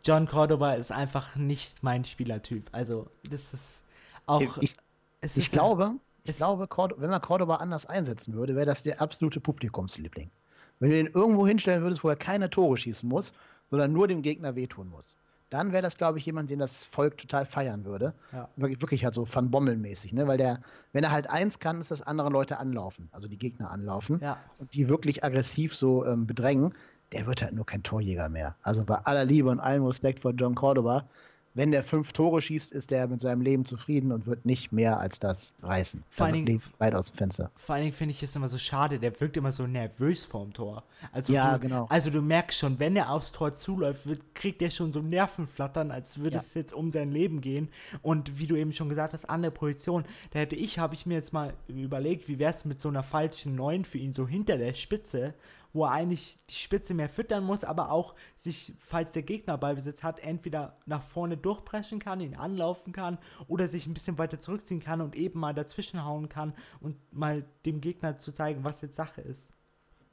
John Cordoba ist einfach nicht mein Spielertyp. Also das ist auch. Ich, ich ist glaube, ich glaube, wenn man Cordoba anders einsetzen würde, wäre das der absolute Publikumsliebling. Wenn du ihn irgendwo hinstellen würdest, wo er keine Tore schießen muss, sondern nur dem Gegner wehtun muss dann wäre das, glaube ich, jemand, den das Volk total feiern würde. Ja. Wirklich, wirklich halt so Van Bommel-mäßig, ne? Weil der, wenn er halt eins kann, ist das andere Leute anlaufen, also die Gegner anlaufen ja. und die wirklich aggressiv so ähm, bedrängen. Der wird halt nur kein Torjäger mehr. Also bei aller Liebe und allem Respekt vor John Cordoba, wenn der fünf Tore schießt, ist der mit seinem Leben zufrieden und wird nicht mehr als das reißen. Vor allen Dingen, weit aus dem Fenster. Vor allen Dingen finde ich es immer so schade, der wirkt immer so nervös vorm Tor. Also ja, du, genau. Also du merkst schon, wenn er aufs Tor zuläuft, wird, kriegt er schon so Nervenflattern, als würde ja. es jetzt um sein Leben gehen. Und wie du eben schon gesagt hast, an der Position, da hätte ich, habe ich mir jetzt mal überlegt, wie wäre es mit so einer falschen Neun für ihn, so hinter der Spitze wo er eigentlich die Spitze mehr füttern muss, aber auch sich, falls der Gegner Ballbesitz hat, entweder nach vorne durchpreschen kann, ihn anlaufen kann oder sich ein bisschen weiter zurückziehen kann und eben mal dazwischen hauen kann und mal dem Gegner zu zeigen, was jetzt Sache ist.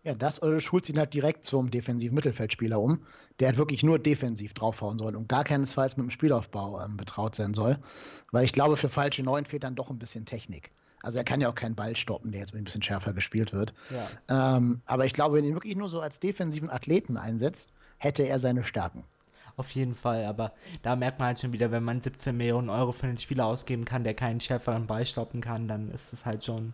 Ja, das oder du schulst ihn halt direkt zum defensiven Mittelfeldspieler um, der halt wirklich nur defensiv draufhauen soll und gar keinesfalls mit dem Spielaufbau ähm, betraut sein soll. Weil ich glaube, für falsche Neun fehlt dann doch ein bisschen Technik. Also er kann ja auch keinen Ball stoppen, der jetzt ein bisschen schärfer gespielt wird. Ja. Ähm, aber ich glaube, wenn ihn wirklich nur so als defensiven Athleten einsetzt, hätte er seine Stärken. Auf jeden Fall, aber da merkt man halt schon wieder, wenn man 17 Millionen Euro für einen Spieler ausgeben kann, der keinen schärferen Ball stoppen kann, dann ist es halt schon.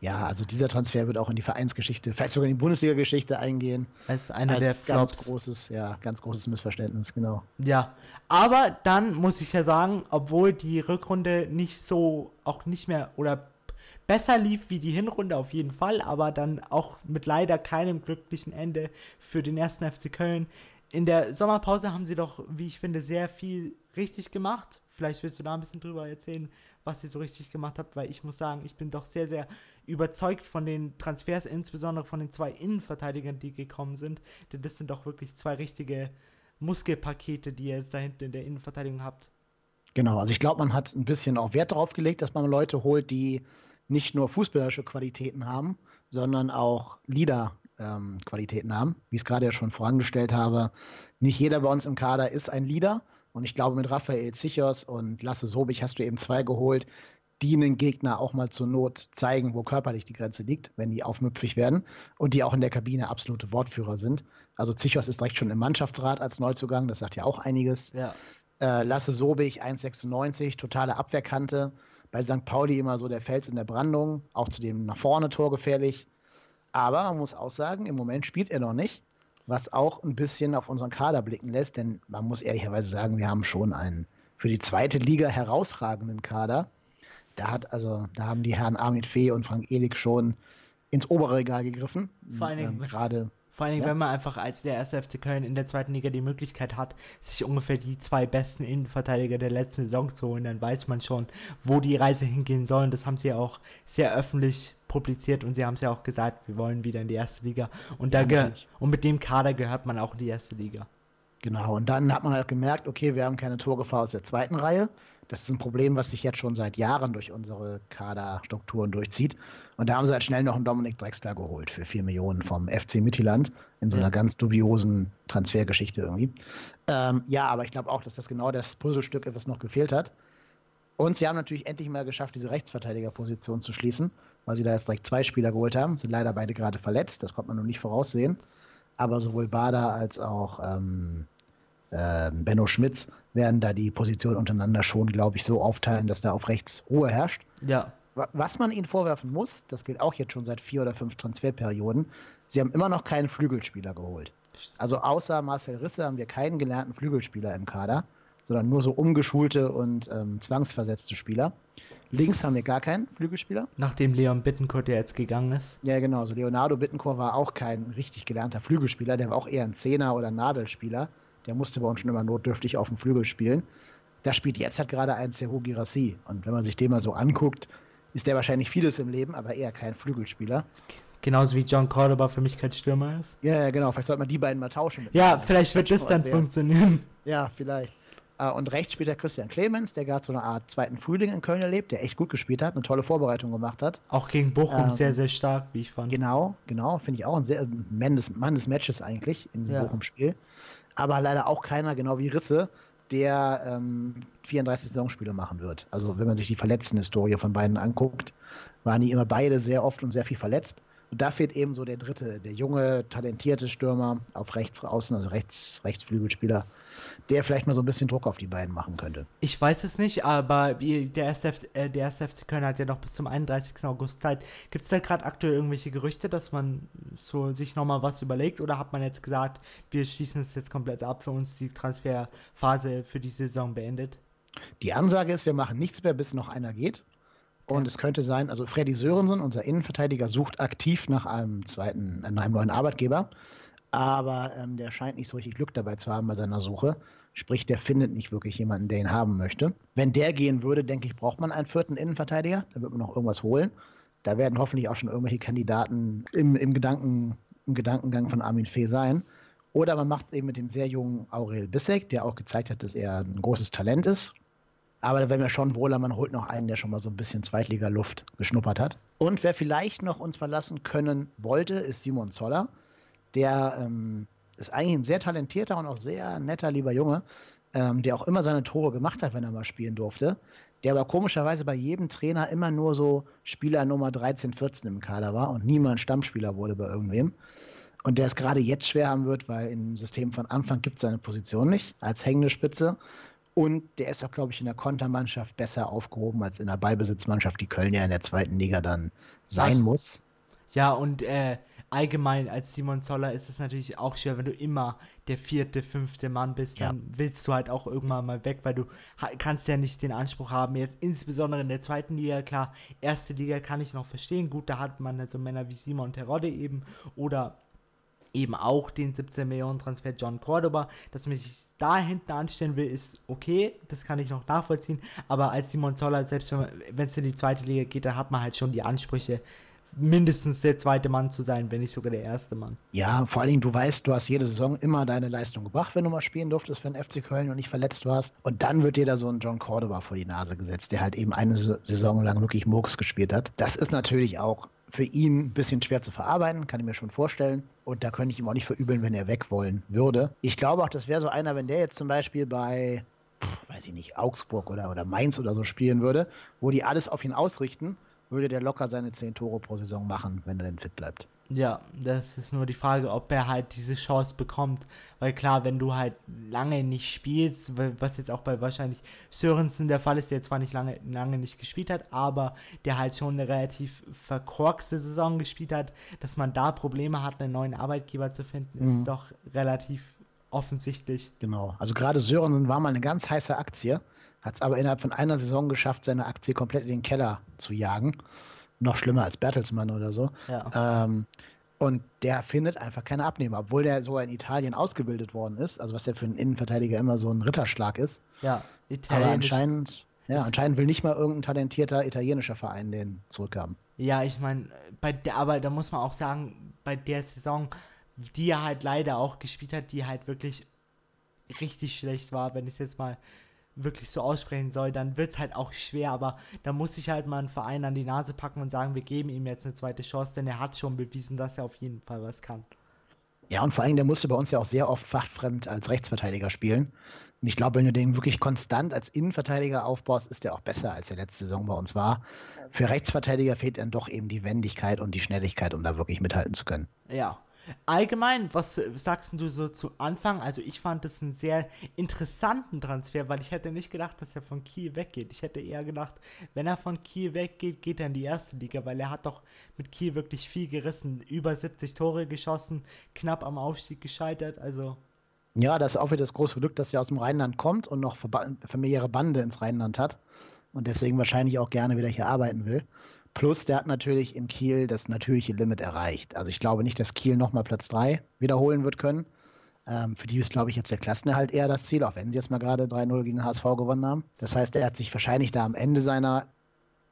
Ja, also dieser Transfer wird auch in die Vereinsgeschichte, vielleicht sogar in die Bundesliga-Geschichte eingehen. Als einer als der Flops. Ganz großes, ja, ganz großes Missverständnis, genau. Ja, aber dann muss ich ja sagen, obwohl die Rückrunde nicht so, auch nicht mehr oder besser lief wie die Hinrunde auf jeden Fall, aber dann auch mit leider keinem glücklichen Ende für den ersten FC Köln. In der Sommerpause haben sie doch, wie ich finde, sehr viel richtig gemacht. Vielleicht willst du da ein bisschen drüber erzählen, was ihr so richtig gemacht habt, weil ich muss sagen, ich bin doch sehr, sehr überzeugt von den Transfers, insbesondere von den zwei Innenverteidigern, die gekommen sind. Denn das sind doch wirklich zwei richtige Muskelpakete, die ihr jetzt da hinten in der Innenverteidigung habt. Genau, also ich glaube, man hat ein bisschen auch Wert darauf gelegt, dass man Leute holt, die nicht nur fußballerische Qualitäten haben, sondern auch Leader-Qualitäten ähm, haben. Wie ich es gerade ja schon vorangestellt habe, nicht jeder bei uns im Kader ist ein Leader. Und ich glaube, mit Raphael Zichos und Lasse Sobich hast du eben zwei geholt, die einen Gegner auch mal zur Not zeigen, wo körperlich die Grenze liegt, wenn die aufmüpfig werden und die auch in der Kabine absolute Wortführer sind. Also Zichos ist direkt schon im Mannschaftsrat als Neuzugang, das sagt ja auch einiges. Ja. Äh, Lasse Sobich 1,96, totale Abwehrkante. Bei St. Pauli immer so der Fels in der Brandung, auch zu dem nach vorne Tor gefährlich. Aber man muss auch sagen, im Moment spielt er noch nicht was auch ein bisschen auf unseren Kader blicken lässt, denn man muss ehrlicherweise sagen, wir haben schon einen für die zweite Liga herausragenden Kader. Da hat also, da haben die Herren Armin Fee und Frank Ehlig schon ins obere Regal gegriffen. Vor allen Dingen ähm, gerade. Vor allen Dingen, ja? wenn man einfach als der erste FC Köln in der zweiten Liga die Möglichkeit hat, sich ungefähr die zwei besten Innenverteidiger der letzten Saison zu holen, dann weiß man schon, wo die Reise hingehen soll. Und das haben sie ja auch sehr öffentlich publiziert und sie haben es ja auch gesagt, wir wollen wieder in die erste Liga. Und, da ja, und mit dem Kader gehört man auch in die erste Liga. Genau, und dann hat man halt gemerkt, okay, wir haben keine Torgefahr aus der zweiten Reihe. Das ist ein Problem, was sich jetzt schon seit Jahren durch unsere Kaderstrukturen durchzieht. Und da haben sie halt schnell noch einen Dominik Drexler geholt für 4 Millionen vom FC Mittelland in so einer ja. ganz dubiosen Transfergeschichte irgendwie. Ähm, ja, aber ich glaube auch, dass das genau das Puzzlestück ist, was noch gefehlt hat. Und sie haben natürlich endlich mal geschafft, diese Rechtsverteidigerposition zu schließen weil sie da jetzt direkt zwei Spieler geholt haben. Sind leider beide gerade verletzt, das konnte man noch nicht voraussehen. Aber sowohl Bader als auch ähm, äh, Benno Schmitz werden da die Position untereinander schon, glaube ich, so aufteilen, dass da auf rechts Ruhe herrscht. Ja. Was man ihnen vorwerfen muss, das gilt auch jetzt schon seit vier oder fünf Transferperioden, sie haben immer noch keinen Flügelspieler geholt. Also außer Marcel Risse haben wir keinen gelernten Flügelspieler im Kader, sondern nur so umgeschulte und ähm, zwangsversetzte Spieler. Links haben wir gar keinen Flügelspieler. Nachdem Leon Bittencourt ja jetzt gegangen ist. Ja, genau. So Leonardo Bittencourt war auch kein richtig gelernter Flügelspieler. Der war auch eher ein Zehner- oder Nadelspieler. Der musste bei uns schon immer notdürftig auf dem Flügel spielen. Da spielt jetzt halt gerade ein Sehu Girassi. Und wenn man sich den mal so anguckt, ist der wahrscheinlich vieles im Leben, aber eher kein Flügelspieler. Genauso wie John Cordoba für mich kein Stürmer ist. Ja, ja genau. Vielleicht sollte man die beiden mal tauschen. ja, vielleicht wird das dann funktionieren. Ja, vielleicht. Äh, und rechts spielt der Christian Clemens, der gerade so eine Art zweiten Frühling in Köln erlebt, der echt gut gespielt hat, eine tolle Vorbereitung gemacht hat. Auch gegen Bochum ähm, sehr, sehr stark, wie ich fand. Genau, genau. Finde ich auch ein sehr Mann des, Mann des Matches eigentlich in diesem ja. Bochum-Spiel. Aber leider auch keiner, genau wie Risse, der ähm, 34 Saisonspiele machen wird. Also wenn man sich die Verletzten-Historie von beiden anguckt, waren die immer beide sehr oft und sehr viel verletzt. Und da fehlt eben so der dritte, der junge, talentierte Stürmer auf rechts außen, also rechts, Rechtsflügelspieler, der vielleicht mal so ein bisschen Druck auf die beiden machen könnte. Ich weiß es nicht, aber der erste, FC, äh, der erste FC Köln hat ja noch bis zum 31. August Zeit. Gibt es da gerade aktuell irgendwelche Gerüchte, dass man so sich nochmal was überlegt oder hat man jetzt gesagt, wir schließen es jetzt komplett ab, für uns die Transferphase für die Saison beendet? Die Ansage ist, wir machen nichts mehr, bis noch einer geht. Und es könnte sein, also Freddy Sörensen, unser Innenverteidiger, sucht aktiv nach einem zweiten, nach einem neuen Arbeitgeber. Aber ähm, der scheint nicht so richtig Glück dabei zu haben bei seiner Suche. Sprich, der findet nicht wirklich jemanden, der ihn haben möchte. Wenn der gehen würde, denke ich, braucht man einen vierten Innenverteidiger. Da wird man noch irgendwas holen. Da werden hoffentlich auch schon irgendwelche Kandidaten im, im, Gedanken, im Gedankengang von Armin Fee sein. Oder man macht es eben mit dem sehr jungen Aurel Bissek, der auch gezeigt hat, dass er ein großes Talent ist. Aber da wäre mir schon wohler, man holt noch einen, der schon mal so ein bisschen Zweitliga-Luft geschnuppert hat. Und wer vielleicht noch uns verlassen können wollte, ist Simon Zoller. Der ähm, ist eigentlich ein sehr talentierter und auch sehr netter, lieber Junge, ähm, der auch immer seine Tore gemacht hat, wenn er mal spielen durfte. Der aber komischerweise bei jedem Trainer immer nur so Spieler Nummer 13, 14 im Kader war und niemals Stammspieler wurde bei irgendwem. Und der es gerade jetzt schwer haben wird, weil im System von Anfang gibt es seine Position nicht als hängende Spitze. Und der ist auch, glaube ich, in der Kontermannschaft besser aufgehoben als in der Ballbesitzmannschaft, die Köln ja in der zweiten Liga dann sein muss. Ja, und äh, allgemein als Simon Zoller ist es natürlich auch schwer, wenn du immer der vierte, fünfte Mann bist, dann willst du halt auch irgendwann mal weg, weil du kannst ja nicht den Anspruch haben, jetzt insbesondere in der zweiten Liga, klar, erste Liga kann ich noch verstehen, gut, da hat man halt so Männer wie Simon Terodde eben oder eben auch den 17 Millionen Transfer John Cordoba, dass man sich da hinten anstellen will, ist okay, das kann ich noch nachvollziehen, aber als Simon Zoller, selbst wenn es in die zweite Liga geht, dann hat man halt schon die Ansprüche, mindestens der zweite Mann zu sein, wenn nicht sogar der erste Mann. Ja, vor allen Dingen, du weißt, du hast jede Saison immer deine Leistung gebracht, wenn du mal spielen durftest für den FC Köln und nicht verletzt warst. Und dann wird dir da so ein John Cordoba vor die Nase gesetzt, der halt eben eine Sa- Saison lang wirklich Murks gespielt hat. Das ist natürlich auch für ihn ein bisschen schwer zu verarbeiten, kann ich mir schon vorstellen. Und da könnte ich ihm auch nicht verübeln, wenn er weg wollen würde. Ich glaube auch, das wäre so einer, wenn der jetzt zum Beispiel bei, weiß ich nicht, Augsburg oder, oder Mainz oder so spielen würde, wo die alles auf ihn ausrichten, würde der locker seine 10 Tore pro Saison machen, wenn er denn fit bleibt. Ja, das ist nur die Frage, ob er halt diese Chance bekommt. Weil klar, wenn du halt lange nicht spielst, wa- was jetzt auch bei wahrscheinlich Sörensen der Fall ist, der zwar nicht lange, lange nicht gespielt hat, aber der halt schon eine relativ verkorkste Saison gespielt hat, dass man da Probleme hat, einen neuen Arbeitgeber zu finden, Mhm. ist doch relativ offensichtlich. Genau. Also gerade Sörensen war mal eine ganz heiße Aktie, hat es aber innerhalb von einer Saison geschafft, seine Aktie komplett in den Keller zu jagen. Noch schlimmer als Bertelsmann oder so. Ja. Ähm, und der findet einfach keine Abnehmer, obwohl der sogar in Italien ausgebildet worden ist. Also was ja für einen Innenverteidiger immer so ein Ritterschlag ist. ja, Aber Italienisch. anscheinend, ja, anscheinend will nicht mal irgendein talentierter italienischer Verein den zurückhaben. Ja, ich meine, bei der, aber da muss man auch sagen, bei der Saison, die er halt leider auch gespielt hat, die halt wirklich richtig schlecht war, wenn ich es jetzt mal wirklich so aussprechen soll, dann wird es halt auch schwer, aber da muss sich halt mal ein Verein an die Nase packen und sagen, wir geben ihm jetzt eine zweite Chance, denn er hat schon bewiesen, dass er auf jeden Fall was kann. Ja, und vor allem, der musste bei uns ja auch sehr oft fachfremd als Rechtsverteidiger spielen. Und ich glaube, wenn du den wirklich konstant als Innenverteidiger aufbaust, ist der auch besser, als er letzte Saison bei uns war. Für Rechtsverteidiger fehlt dann doch eben die Wendigkeit und die Schnelligkeit, um da wirklich mithalten zu können. Ja. Allgemein, was sagst du so zu Anfang? Also ich fand das einen sehr interessanten Transfer, weil ich hätte nicht gedacht, dass er von Kiel weggeht. Ich hätte eher gedacht, wenn er von Kiel weggeht, geht er in die erste Liga, weil er hat doch mit Kiel wirklich viel gerissen. Über 70 Tore geschossen, knapp am Aufstieg gescheitert, also Ja, das ist auch wieder das große Glück, dass er aus dem Rheinland kommt und noch familiäre Bande ins Rheinland hat und deswegen wahrscheinlich auch gerne wieder hier arbeiten will. Plus, der hat natürlich in Kiel das natürliche Limit erreicht. Also ich glaube nicht, dass Kiel nochmal Platz 3 wiederholen wird können. Ähm, für die ist, glaube ich, jetzt der Klassenerhalt eher das Ziel, auch wenn sie jetzt mal gerade 3-0 gegen den HSV gewonnen haben. Das heißt, er hat sich wahrscheinlich da am Ende seiner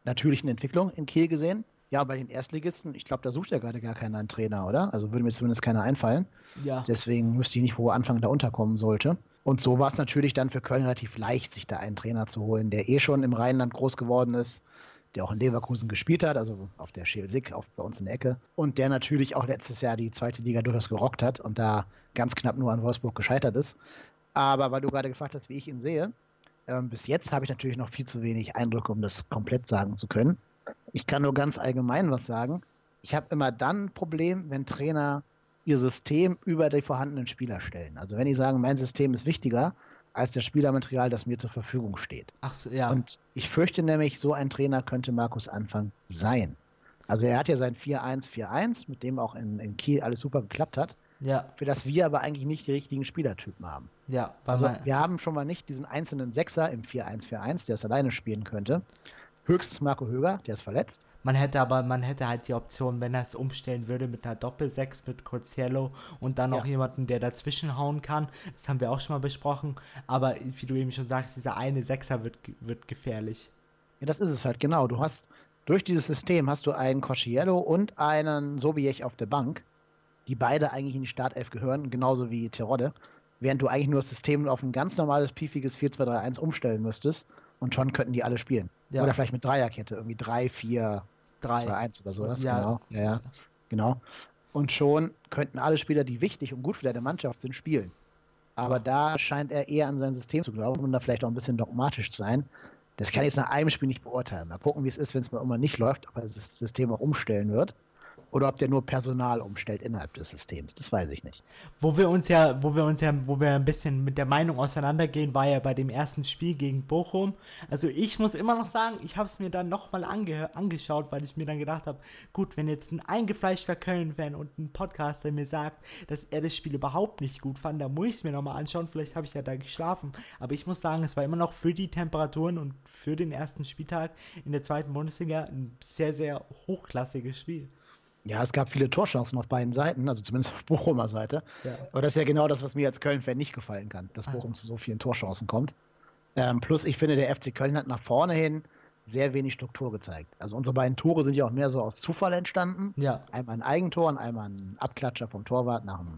natürlichen Entwicklung in Kiel gesehen. Ja, bei den Erstligisten, ich glaube, da sucht er gerade gar keiner einen Trainer, oder? Also würde mir zumindest keiner einfallen. ja. Deswegen wüsste ich nicht, wo er Anfang da unterkommen sollte. Und so war es natürlich dann für Köln relativ leicht, sich da einen Trainer zu holen, der eh schon im Rheinland groß geworden ist, der auch in Leverkusen gespielt hat, also auf der Schelsig, auch bei uns in der Ecke. Und der natürlich auch letztes Jahr die zweite Liga durchaus gerockt hat und da ganz knapp nur an Wolfsburg gescheitert ist. Aber weil du gerade gefragt hast, wie ich ihn sehe, ähm, bis jetzt habe ich natürlich noch viel zu wenig Eindrücke, um das komplett sagen zu können. Ich kann nur ganz allgemein was sagen. Ich habe immer dann ein Problem, wenn Trainer ihr System über die vorhandenen Spieler stellen. Also wenn die sagen, mein System ist wichtiger als das Spielermaterial, das mir zur Verfügung steht. Ach so, ja. Und ich fürchte nämlich, so ein Trainer könnte Markus Anfang sein. Also er hat ja sein 4-1-4-1, mit dem auch in, in Kiel alles super geklappt hat, ja, für das wir aber eigentlich nicht die richtigen Spielertypen haben. ja. Also wir haben schon mal nicht diesen einzelnen Sechser im 4-1-4-1, der es alleine spielen könnte. Höchstens Marco Höger, der ist verletzt. Man hätte aber, man hätte halt die Option, wenn er es umstellen würde mit einer Doppel-6 mit Coziello und dann noch Ja. jemanden, der dazwischen hauen kann. Das haben wir auch schon mal besprochen. Aber wie du eben schon sagst, dieser eine Sechser wird, wird gefährlich. Ja, das ist es halt, genau. Du hast durch dieses System hast du einen Cosciello und einen Sobiech auf der Bank, die beide eigentlich in die Startelf gehören, genauso wie Terodde, während du eigentlich nur das System auf ein ganz normales, piefiges 4-2-3-1 umstellen müsstest und schon könnten die alle spielen. Ja. Oder vielleicht mit Dreierkette, irgendwie 3, 4, Drei. 2-1 oder sowas, Ja. genau. Ja, ja, genau. Und schon könnten alle Spieler, die wichtig und gut für deine Mannschaft sind, spielen. Aber da scheint er eher an sein System zu glauben und da vielleicht auch ein bisschen dogmatisch zu sein. Das kann ich jetzt nach einem Spiel nicht beurteilen. Mal gucken, wie es ist, wenn es mal immer nicht läuft, ob er das System auch umstellen wird. Oder ob der nur Personal umstellt innerhalb des Systems. Das weiß ich nicht. Wo wir uns ja, wo wir uns ja, wo wir ein bisschen mit der Meinung auseinandergehen, war ja bei dem ersten Spiel gegen Bochum. Also ich muss immer noch sagen, ich habe es mir dann nochmal ange angeschaut, weil ich mir dann gedacht habe, gut, wenn jetzt ein eingefleischter Köln-Fan und ein Podcaster mir sagt, dass er das Spiel überhaupt nicht gut fand, dann muss ich es mir nochmal anschauen. Vielleicht habe ich ja da geschlafen. Aber ich muss sagen, es war immer noch für die Temperaturen und für den ersten Spieltag in der zweiten Bundesliga ein sehr, sehr hochklassiges Spiel. Ja, es gab viele Torchancen auf beiden Seiten, also zumindest auf Bochumer Seite. Ja. Aber das ist ja genau das, was mir als Köln-Fan nicht gefallen kann, dass ah. Bochum zu so vielen Torchancen kommt. Ähm, plus, ich finde, der FC Köln hat nach vorne hin sehr wenig Struktur gezeigt. Also unsere beiden Tore sind ja auch mehr so aus Zufall entstanden. Ja. Einmal ein Eigentor und einmal ein Abklatscher vom Torwart nach einer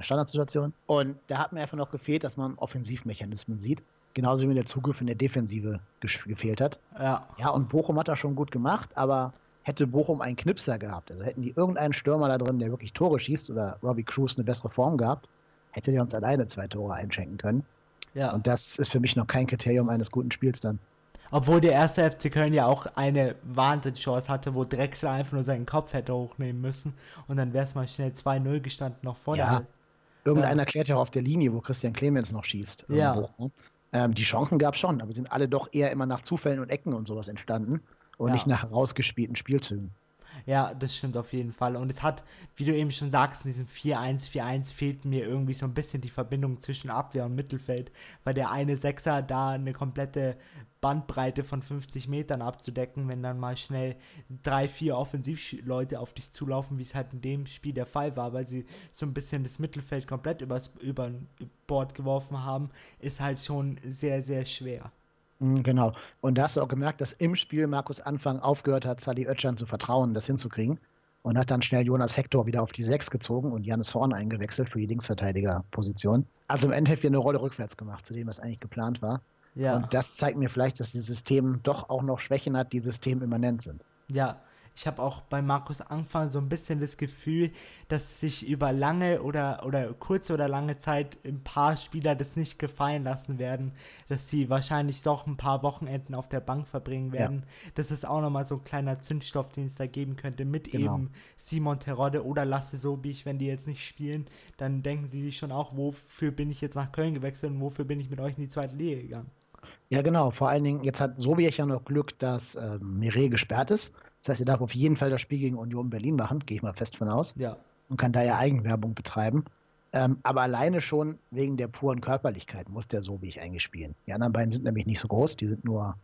Standardsituation. Und da hat mir einfach noch gefehlt, dass man Offensivmechanismen sieht. Genauso wie mir der Zugriff in der Defensive gefehlt hat. Ja. Ja, und Bochum hat das schon gut gemacht, aber hätte Bochum einen Knipser gehabt, also hätten die irgendeinen Stürmer da drin, der wirklich Tore schießt oder Robbie Cruz eine bessere Form gehabt, hätte der uns alleine zwei Tore einschenken können. Ja. Und das ist für mich noch kein Kriterium eines guten Spiels dann. Obwohl der erste FC Köln ja auch eine Wahnsinnschance hatte, wo Drexler einfach nur seinen Kopf hätte hochnehmen müssen und dann wäre es mal schnell 2-0 gestanden noch vor ja. der Irgendeiner ja. klärt ja auch auf der Linie, wo Christian Clemens noch schießt. Ja. Ähm, die Chancen gab es schon, aber sind alle doch eher immer nach Zufällen und Ecken und sowas entstanden und ja. nicht nach herausgespielten Spielzügen. Ja, das stimmt auf jeden Fall. Und es hat, wie du eben schon sagst, in diesem 4-1-4-1 fehlt mir irgendwie so ein bisschen die Verbindung zwischen Abwehr und Mittelfeld, weil der eine Sechser da eine komplette Bandbreite von 50 Metern abzudecken, wenn dann mal schnell drei, vier Offensivleute auf dich zulaufen, wie es halt in dem Spiel der Fall war, weil sie so ein bisschen das Mittelfeld komplett übers, über Bord geworfen haben, ist halt schon sehr, sehr schwer. Mhm, genau. Und da hast du auch gemerkt, dass im Spiel Markus Anfang aufgehört hat, Sally Oetschan zu vertrauen, das hinzukriegen. Und hat dann schnell Jonas Hector wieder auf die 6 gezogen und Janis Horn eingewechselt für die Linksverteidigerposition. Also im Endeffekt eine Rolle rückwärts gemacht, zu dem, was eigentlich geplant war. Ja. Und das zeigt mir vielleicht, dass dieses System doch auch noch Schwächen hat, die systemimmanent sind. Ja, ich habe auch bei Markus Anfang so ein bisschen das Gefühl, dass sich über lange oder, oder kurze oder lange Zeit ein paar Spieler das nicht gefallen lassen werden, dass sie wahrscheinlich doch ein paar Wochenenden auf der Bank verbringen werden. Ja. Das ist auch nochmal so ein kleiner Zündstoff, den es da geben könnte, mit genau. eben Simon Terodde oder Lasse Sobich, wenn die jetzt nicht spielen, dann denken sie sich schon auch, wofür bin ich jetzt nach Köln gewechselt und wofür bin ich mit euch in die zweite Liga gegangen. Ja, genau. Vor allen Dingen, jetzt hat Sobich ja noch Glück, dass ähm, Mire gesperrt ist. Das heißt, er darf auf jeden Fall das Spiel gegen Union Berlin machen, gehe ich mal fest von aus. Ja. Und kann da ja Eigenwerbung betreiben. Ähm, aber alleine schon wegen der puren Körperlichkeit muss der so wie ich eigentlich spielen. Die anderen beiden sind nämlich nicht so groß, die sind nur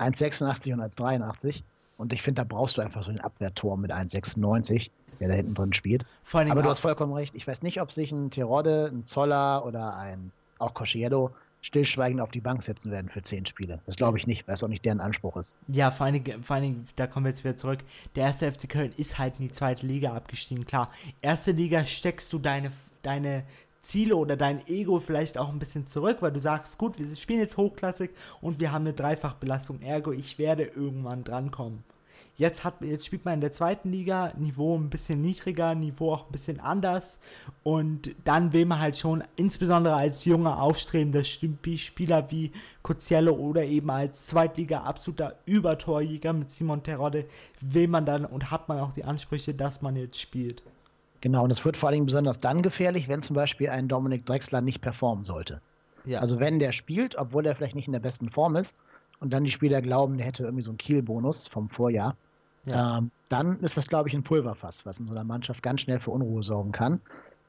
1,86 und 1,83. Und ich finde, da brauchst du einfach so einen Abwehrtor mit 1,96, der da hinten drin spielt. aber du hast vollkommen recht. Ich weiß nicht, ob sich ein Terodde, ein Zoller oder ein auch Cosciello stillschweigend auf die Bank setzen werden für zehn Spiele. Das glaube ich nicht, weil es auch nicht deren Anspruch ist. Ja, vor allen, Dingen, vor allen Dingen, da kommen wir jetzt wieder zurück. Der erste FC Köln ist halt in die zweite Liga abgestiegen. Klar, erste Liga steckst du deine, deine Ziele oder dein Ego vielleicht auch ein bisschen zurück, weil du sagst, gut, wir spielen jetzt hochklassig und wir haben eine Dreifachbelastung. Ergo, ich werde irgendwann drankommen. Jetzt, hat, jetzt spielt man in der zweiten Liga, Niveau ein bisschen niedriger, Niveau auch ein bisschen anders. Und dann will man halt schon, insbesondere als junger, aufstrebender Spieler wie Coziello oder eben als Zweitliga absoluter Übertorjäger mit Simon Terodde, will man dann und hat man auch die Ansprüche, dass man jetzt spielt. Genau, und es wird vor allem besonders dann gefährlich, wenn zum Beispiel ein Dominik Drexler nicht performen sollte. Ja. Also wenn der spielt, obwohl er vielleicht nicht in der besten Form ist, und dann die Spieler glauben, der hätte irgendwie so einen Kielbonus vom Vorjahr, ja. Ähm, dann ist das, glaube ich, ein Pulverfass, was in so einer Mannschaft ganz schnell für Unruhe sorgen kann.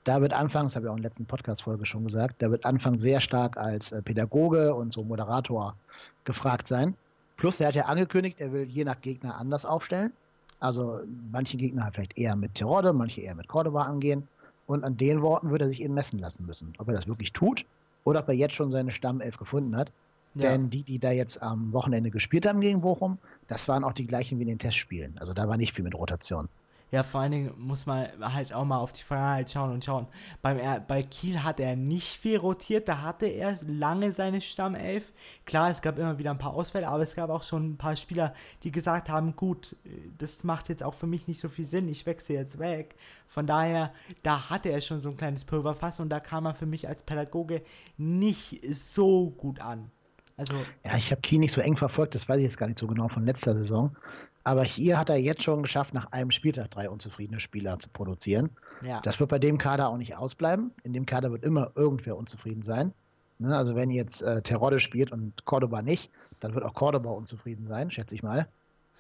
Da wird anfangs, habe ich auch in der letzten Podcast-Folge schon gesagt, da wird Anfang sehr stark als äh, Pädagoge und so Moderator gefragt sein. Plus, er hat ja angekündigt, er will je nach Gegner anders aufstellen. Also manche Gegner halt vielleicht eher mit Terodde, manche eher mit Cordoba angehen. Und an den Worten wird er sich eben messen lassen müssen. Ob er das wirklich tut oder ob er jetzt schon seine Stammelf gefunden hat. Ja. Denn die, die da jetzt am Wochenende gespielt haben gegen Bochum, das waren auch die gleichen wie in den Testspielen. Also da war nicht viel mit Rotation. Ja, vor allen Dingen muss man halt auch mal auf die Vergangenheit schauen und schauen. Beim, bei Kiel hat er nicht viel rotiert, da hatte er lange seine Stammelf. Klar, es gab immer wieder ein paar Ausfälle, aber es gab auch schon ein paar Spieler, die gesagt haben, gut, das macht jetzt auch für mich nicht so viel Sinn, ich wechsle jetzt weg. Von daher, da hatte er schon so ein kleines Pulverfass und da kam er für mich als Pädagoge nicht so gut an. Also, Ja, ich habe Kiel nicht so eng verfolgt, das weiß ich jetzt gar nicht so genau von letzter Saison. Aber hier hat er jetzt schon geschafft, nach einem Spieltag drei unzufriedene Spieler zu produzieren. ja. Das wird bei dem Kader auch nicht ausbleiben. In dem Kader wird immer irgendwer unzufrieden sein. Ne, also wenn jetzt äh, Terodde spielt und Cordoba nicht, dann wird auch Cordoba unzufrieden sein, schätze ich mal.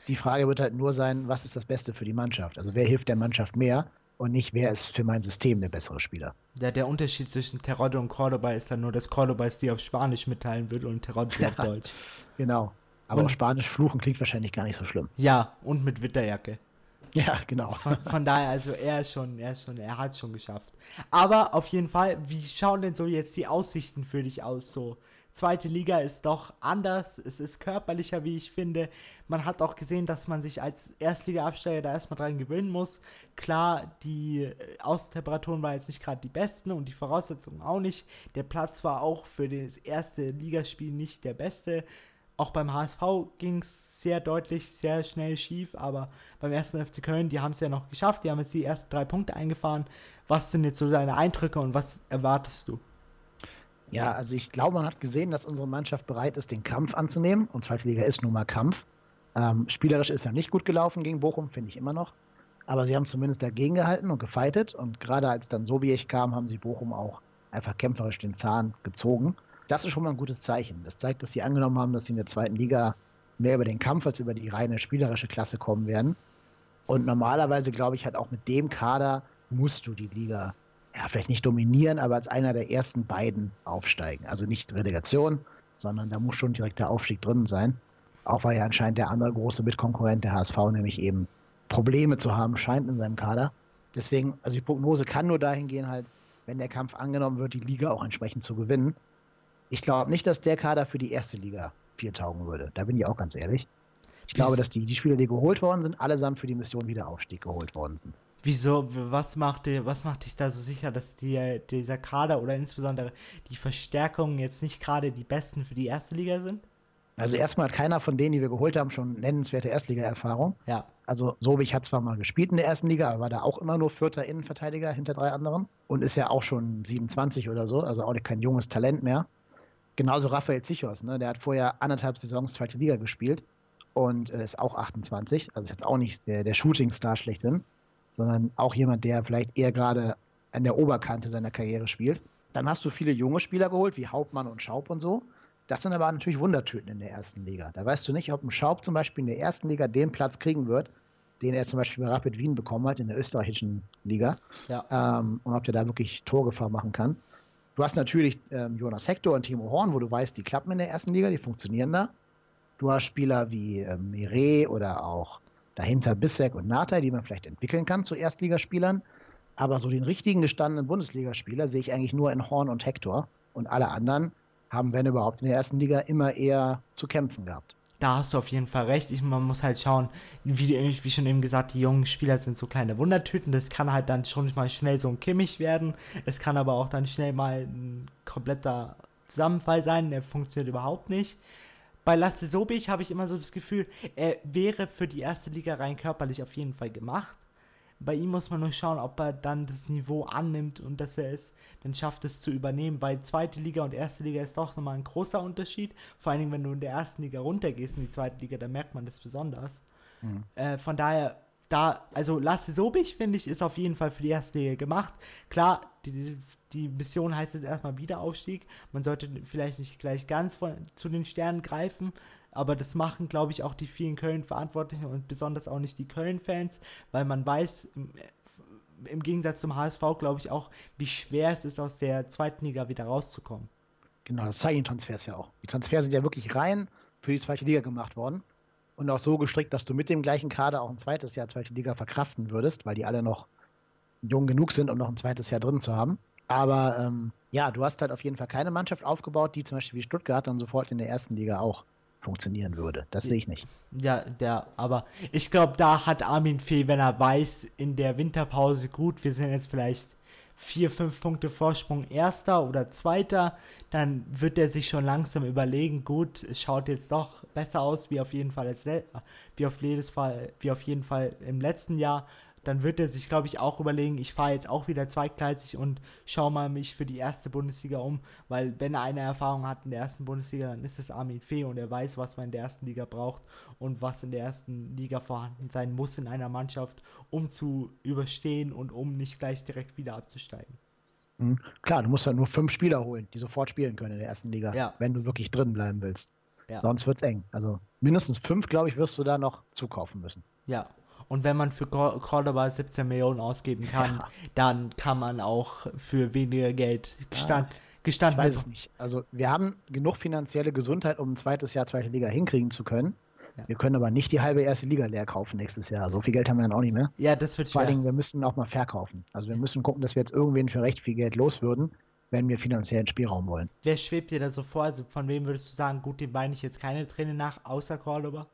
Die Frage wird halt nur sein, was ist das Beste für die Mannschaft? Also wer hilft der Mannschaft mehr und nicht, wer ist für mein System der bessere Spieler. Der, der Unterschied zwischen Terodde und Cordoba ist dann nur, dass Cordoba es dir auf Spanisch mitteilen wird und Terodde dir auf Ja. Deutsch. Genau. Aber Und- auf Spanisch fluchen klingt wahrscheinlich gar nicht so schlimm. Ja, und mit Witterjacke. Ja, genau. Von, von daher, also er ist schon, er ist schon, er hat schon geschafft. Aber auf jeden Fall, wie schauen denn so jetzt die Aussichten für dich aus? So, zweite Liga ist doch anders, es ist körperlicher, wie ich finde. Man hat auch gesehen, dass man sich als Erstliga-Absteiger da erstmal dran gewöhnen muss. Klar, die äh, Außentemperaturen waren jetzt nicht gerade die besten und die Voraussetzungen auch nicht. Der Platz war auch für das erste Ligaspiel nicht der beste. Auch beim HSV ging es sehr deutlich, sehr schnell schief, aber beim ersten FC Köln, die haben es ja noch geschafft, die haben jetzt die ersten drei Punkte eingefahren. Was sind jetzt so deine Eindrücke und was erwartest du? Ja, also ich glaube, man hat gesehen, dass unsere Mannschaft bereit ist, den Kampf anzunehmen. Und zweite Liga ist nun mal Kampf. Ähm, spielerisch ist ja nicht gut gelaufen gegen Bochum, finde ich immer noch. Aber sie haben zumindest dagegen gehalten und gefeitet. Und gerade als dann Sobiech kam, haben sie Bochum auch einfach kämpferisch den Zahn gezogen. Das ist schon mal ein gutes Zeichen. Das zeigt, dass sie angenommen haben, dass sie in der zweiten Liga mehr über den Kampf als über die reine spielerische Klasse kommen werden. Und normalerweise glaube ich halt auch mit dem Kader musst du die Liga ja, vielleicht nicht dominieren, aber als einer der ersten beiden aufsteigen. Also nicht Relegation, sondern da muss schon direkt der Aufstieg drin sein. Auch weil ja anscheinend der andere große Mitkonkurrent, der HSV, nämlich eben Probleme zu haben scheint in seinem Kader. Deswegen, also die Prognose kann nur dahin gehen, halt, wenn der Kampf angenommen wird, die Liga auch entsprechend zu gewinnen. Ich glaube nicht, dass der Kader für die erste Liga viel taugen würde. Da bin ich auch ganz ehrlich. Ich glaube, dass die, die Spieler, die geholt worden sind, allesamt für die Mission Wiederaufstieg geholt worden sind. Wieso, was macht, dir, was macht dich da so sicher, dass die, dieser Kader oder insbesondere die Verstärkungen jetzt nicht gerade die besten für die erste Liga sind? Also erstmal hat keiner von denen, die wir geholt haben, schon nennenswerte Erstliga-Erfahrung. Ja, Also Sobich hat zwar mal gespielt in der ersten Liga, aber war da auch immer nur vierter Innenverteidiger hinter drei anderen und ist ja auch schon 27 oder so, also auch kein junges Talent mehr. Genauso Raphael Zichos, ne? der hat vorher anderthalb Saisons zweite Liga gespielt und äh, ist auch 28, also ist jetzt auch nicht der, der Shooting-Star schlechthin, sondern auch jemand, der vielleicht eher gerade an der Oberkante seiner Karriere spielt. Dann hast du viele junge Spieler geholt, wie Hauptmann und Schaub und so. Das sind aber natürlich Wundertüten in der ersten Liga. Da weißt du nicht, ob ein Schaub zum Beispiel in der ersten Liga den Platz kriegen wird, den er zum Beispiel bei Rapid Wien bekommen hat in der österreichischen Liga. ja. Ähm, und ob der da wirklich Torgefahr machen kann. Du hast natürlich ähm, Jonas Hector und Timo Horn, wo du weißt, die klappen in der ersten Liga, die funktionieren da. Du hast Spieler wie ähm, Mire oder auch dahinter Bissek und Nata, die man vielleicht entwickeln kann zu Erstligaspielern. Aber so den richtigen gestandenen Bundesligaspieler sehe ich eigentlich nur in Horn und Hector. Und alle anderen haben, wenn überhaupt, in der ersten Liga immer eher zu kämpfen gehabt. Da hast du auf jeden Fall recht. Ich, man muss halt schauen, wie, wie schon eben gesagt, die jungen Spieler sind so kleine Wundertüten. Das kann halt dann schon mal schnell so ein Kimmich werden. Es kann aber auch dann schnell mal ein kompletter Zusammenfall sein. Der funktioniert überhaupt nicht. Bei Lasse Sobich habe ich immer so das Gefühl, er wäre für die erste Liga rein körperlich auf jeden Fall gemacht. Bei ihm muss man nur schauen, ob er dann das Niveau annimmt und dass er es dann schafft, es zu übernehmen, weil zweite Liga und erste Liga ist doch nochmal ein großer Unterschied. Vor allen Dingen, wenn du in der ersten Liga runtergehst in die zweite Liga, dann merkt man das besonders. Mhm. Äh, von daher, da, also Lasse Sobich, finde ich, ist auf jeden Fall für die erste Liga gemacht. Klar, die, die Mission heißt jetzt erstmal Wiederaufstieg. Man sollte vielleicht nicht gleich ganz von, zu den Sternen greifen, aber das machen, glaube ich, auch die vielen Köln-Verantwortlichen und besonders auch nicht die Köln-Fans, weil man weiß, im, im Gegensatz zum HSV, glaube ich auch, wie schwer es ist, aus der zweiten Liga wieder rauszukommen. Genau, das zeigen die Transfers ja auch. Die Transfers sind ja wirklich rein für die zweite Liga gemacht worden und auch so gestrickt, dass du mit dem gleichen Kader auch ein zweites Jahr zweite Liga verkraften würdest, weil die alle noch jung genug sind, um noch ein zweites Jahr drin zu haben. Aber ähm, ja, du hast halt auf jeden Fall keine Mannschaft aufgebaut, die zum Beispiel wie Stuttgart dann sofort in der ersten Liga auch funktionieren würde. Das sehe ich nicht. Ja, der, aber ich glaube, da hat Armin Fee, wenn er weiß, in der Winterpause, gut, wir sind jetzt vielleicht vier, fünf Punkte Vorsprung erster oder zweiter, dann wird er sich schon langsam überlegen, gut, es schaut jetzt doch besser aus, wie auf jeden Fall als wie auf jedes Fall, wie auf jeden Fall im letzten Jahr. Dann wird er sich, glaube ich, auch überlegen, ich fahre jetzt auch wieder zweigleisig und schaue mal mich für die erste Bundesliga um, weil wenn er eine Erfahrung hat in der ersten Bundesliga, dann ist es Armin Fee und er weiß, was man in der ersten Liga braucht und was in der ersten Liga vorhanden sein muss in einer Mannschaft, um zu überstehen und um nicht gleich direkt wieder abzusteigen. Mhm. Klar, du musst ja nur fünf Spieler holen, die sofort spielen können in der ersten Liga, Ja. wenn du wirklich drin bleiben willst. Ja. Sonst wird's eng. Also mindestens fünf, glaube ich, wirst du da noch zukaufen müssen. Ja. Und wenn man für Cor- Cordoba 17 Millionen ausgeben kann, Ja. dann kann man auch für weniger Geld gestand, Ich gestanden weiß es nicht. Also wir haben genug finanzielle Gesundheit, um ein zweites Jahr zweite Liga hinkriegen zu können. Ja. Wir können aber nicht die halbe erste Liga leer kaufen nächstes Jahr. So viel Geld haben wir dann auch nicht mehr. Ja, das wird Vor allen schwer. Dingen, wir müssen auch mal verkaufen. Also wir müssen gucken, dass wir jetzt irgendwen für recht viel Geld loswürden, wenn wir finanziellen Spielraum wollen. Wer schwebt dir da so vor? Also von wem würdest du sagen, gut, dem weine ich jetzt keine Träne nach, außer Cordoba?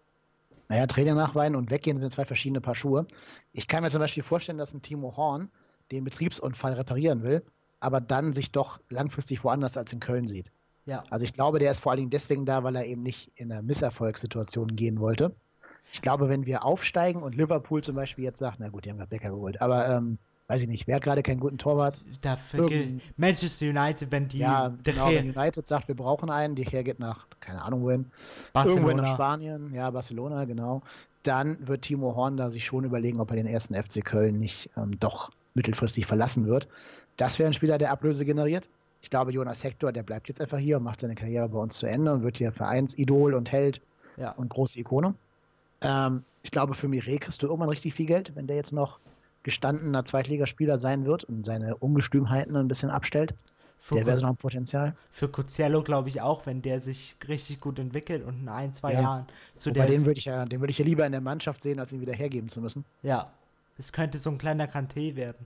Naja, Trainer nachweinen und weggehen sind zwei verschiedene Paar Schuhe. Ich kann mir zum Beispiel vorstellen, dass ein Timo Horn den Betriebsunfall reparieren will, aber dann sich doch langfristig woanders als in Köln sieht. Ja. Also ich glaube, der ist vor allen Dingen deswegen da, weil er eben nicht in eine Misserfolgssituation gehen wollte. Ich glaube, wenn wir aufsteigen und Liverpool zum Beispiel jetzt sagt, na gut, die haben gerade Becker geholt, aber ähm, weiß ich nicht, wer hat gerade keinen guten Torwart? Irgend- Manchester United, wenn die ja, genau, wenn United sagt, wir brauchen einen, der geht nach, keine Ahnung wohin, irgendwo in Barcelona. Spanien, ja, Barcelona, genau, dann wird Timo Horn da sich schon überlegen, ob er den ersten FC Köln nicht ähm, doch mittelfristig verlassen wird. Das wäre ein Spieler, der Ablöse generiert. Ich glaube, Jonas Hector, der bleibt jetzt einfach hier und macht seine Karriere bei uns zu Ende und wird hier Vereinsidol und Held Ja. und große Ikone. Ähm, ich glaube, für Mire kriegst du irgendwann richtig viel Geld, wenn der jetzt noch gestandener Zweitligaspieler sein wird und seine Ungestümheiten ein bisschen abstellt. Für, Der wäre so noch ein Potenzial. für Cozello glaube ich auch, wenn der sich richtig gut entwickelt und in ein, zwei Ja. Jahren zu Wobei der. den würde ich ja, den würde ich ja lieber in der Mannschaft sehen, als ihn wieder hergeben zu müssen. ja. Es könnte so ein kleiner Kanté werden.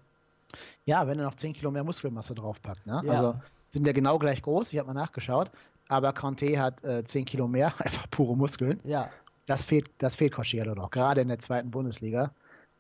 Ja, wenn er noch 10 Kilo mehr Muskelmasse draufpackt. Ne? Ja. Also sind ja genau gleich groß, ich habe mal nachgeschaut, aber Conte hat äh, 10 Kilo mehr, einfach pure Muskeln. Ja. Das fehlt, das fehlt Cosciello noch, gerade in der zweiten Bundesliga.